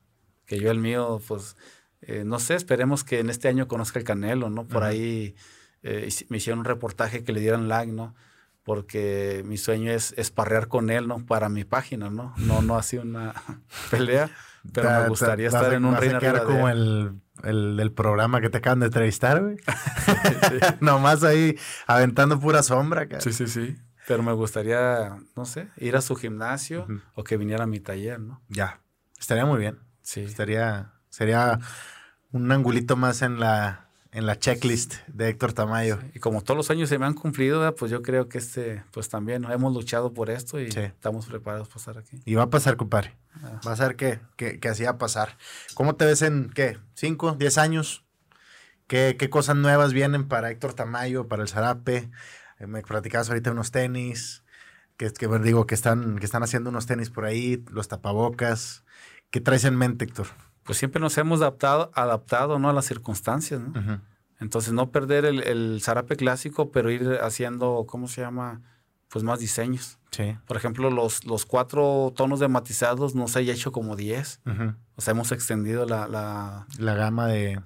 Que yo el mío, pues, eh, no sé, esperemos que en este año conozca el Canelo, ¿no? Por ahí eh, me hicieron un reportaje que le dieran like, ¿no? Porque mi sueño es esparrear con él, ¿no? Para mi página, ¿no? No, no así una pelea, pero me gustaría estar en un ring arriba como el, el, programa que te acaban de entrevistar, güey. Nomás ahí aventando pura sombra, cara. Sí, sí, sí. Pero me gustaría, no sé, ir a su gimnasio o que viniera a mi taller, ¿no? Ya. Estaría muy bien. Sí. Estaría, sería un angulito más en la, en la checklist de Héctor Tamayo. Y como todos los años se me han cumplido, pues yo creo que este, pues también hemos luchado por esto y estamos preparados para estar aquí. Y va a pasar, compadre. Ah. Va a ser que, que, que, así va a pasar. ¿Cómo te ves en, qué, cinco, diez años? ¿Qué, ¿Qué, cosas nuevas vienen para Héctor Tamayo, para el Zarape? Eh, me platicabas ahorita unos tenis, que, que digo que están, que están haciendo unos tenis por ahí, los tapabocas. ¿Qué traes en mente, Héctor? Pues siempre nos hemos adaptado, adaptado ¿no? a las circunstancias, ¿no? Entonces, no perder el, el, zarape clásico, pero ir haciendo, ¿cómo se llama? Pues más diseños. Sí. Por ejemplo, los, los cuatro tonos de matizados no se haya hecho como diez. O sea, hemos extendido la, la... La gama de...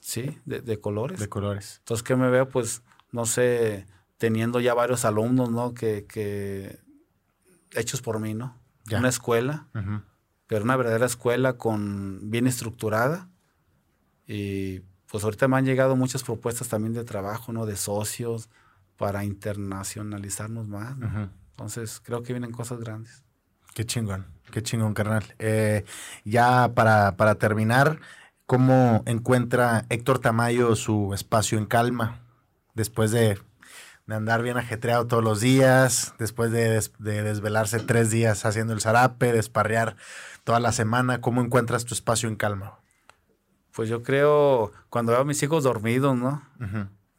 Sí, de, de, colores. De colores. Entonces, ¿qué me veo? Pues, no sé, teniendo ya varios alumnos, ¿no? Que, que hechos por mí, ¿no? Ya. Una escuela pero una verdadera escuela con bien estructurada. Y pues ahorita me han llegado muchas propuestas también de trabajo, ¿no? De socios para internacionalizarnos más. Entonces creo que vienen cosas grandes. Qué chingón, qué chingón, carnal. Eh, ya para, para terminar, ¿cómo encuentra Héctor Tamayo su espacio en calma? después de, andar bien ajetreado todos los días, después de, desvelarse tres días haciendo el zarape, desparrear toda la semana, ¿cómo encuentras tu espacio en calma? Pues yo creo, cuando veo a mis hijos dormidos, ¿no?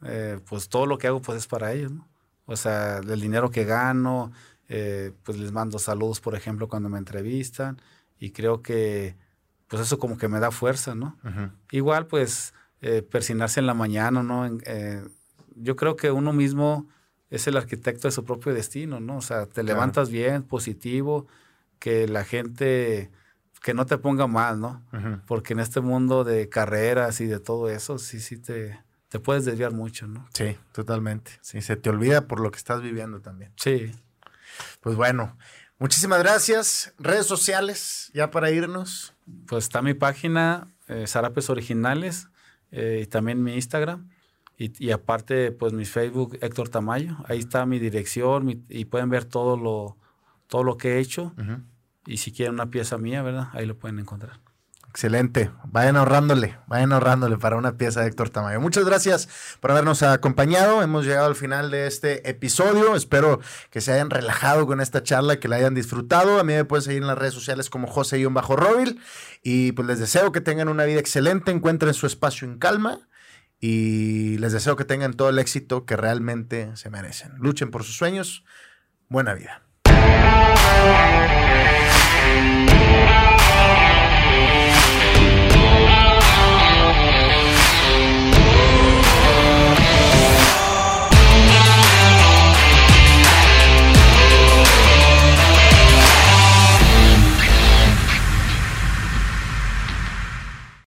Eh, pues todo lo que hago pues es para ellos, ¿no? O sea, el dinero que gano, eh, pues les mando saludos, por ejemplo, cuando me entrevistan y creo que pues eso como que me da fuerza, ¿no? Igual pues eh, persinarse en la mañana, ¿no? Eh, yo creo que uno mismo es el arquitecto de su propio destino, ¿no? O sea, te levantas bien, positivo, que la gente, que no te ponga mal, ¿no? Porque en este mundo de carreras y de todo eso, sí, sí te, te puedes desviar mucho, ¿no? Sí, totalmente. Sí, se te olvida por lo que estás viviendo también. Sí. Pues bueno, muchísimas gracias. Redes sociales, ya para irnos. Pues está mi página, eh, Zarapes Originales, eh, y también mi Instagram. Y, aparte, pues mi Facebook, Héctor Tamayo. Ahí está mi dirección y pueden ver todo lo, todo lo que he hecho. Y si quieren una pieza mía, ¿verdad? Ahí lo pueden encontrar. Excelente. Vayan ahorrándole, vayan ahorrándole para una pieza de Héctor Tamayo. Muchas gracias por habernos acompañado. Hemos llegado al final de este episodio. Espero que se hayan relajado con esta charla, que la hayan disfrutado. A mí me pueden seguir en las redes sociales como José-Robil. Y pues les deseo que tengan una vida excelente, encuentren su espacio en calma. Y les deseo que tengan todo el éxito que realmente se merecen. Luchen por sus sueños. Buena vida.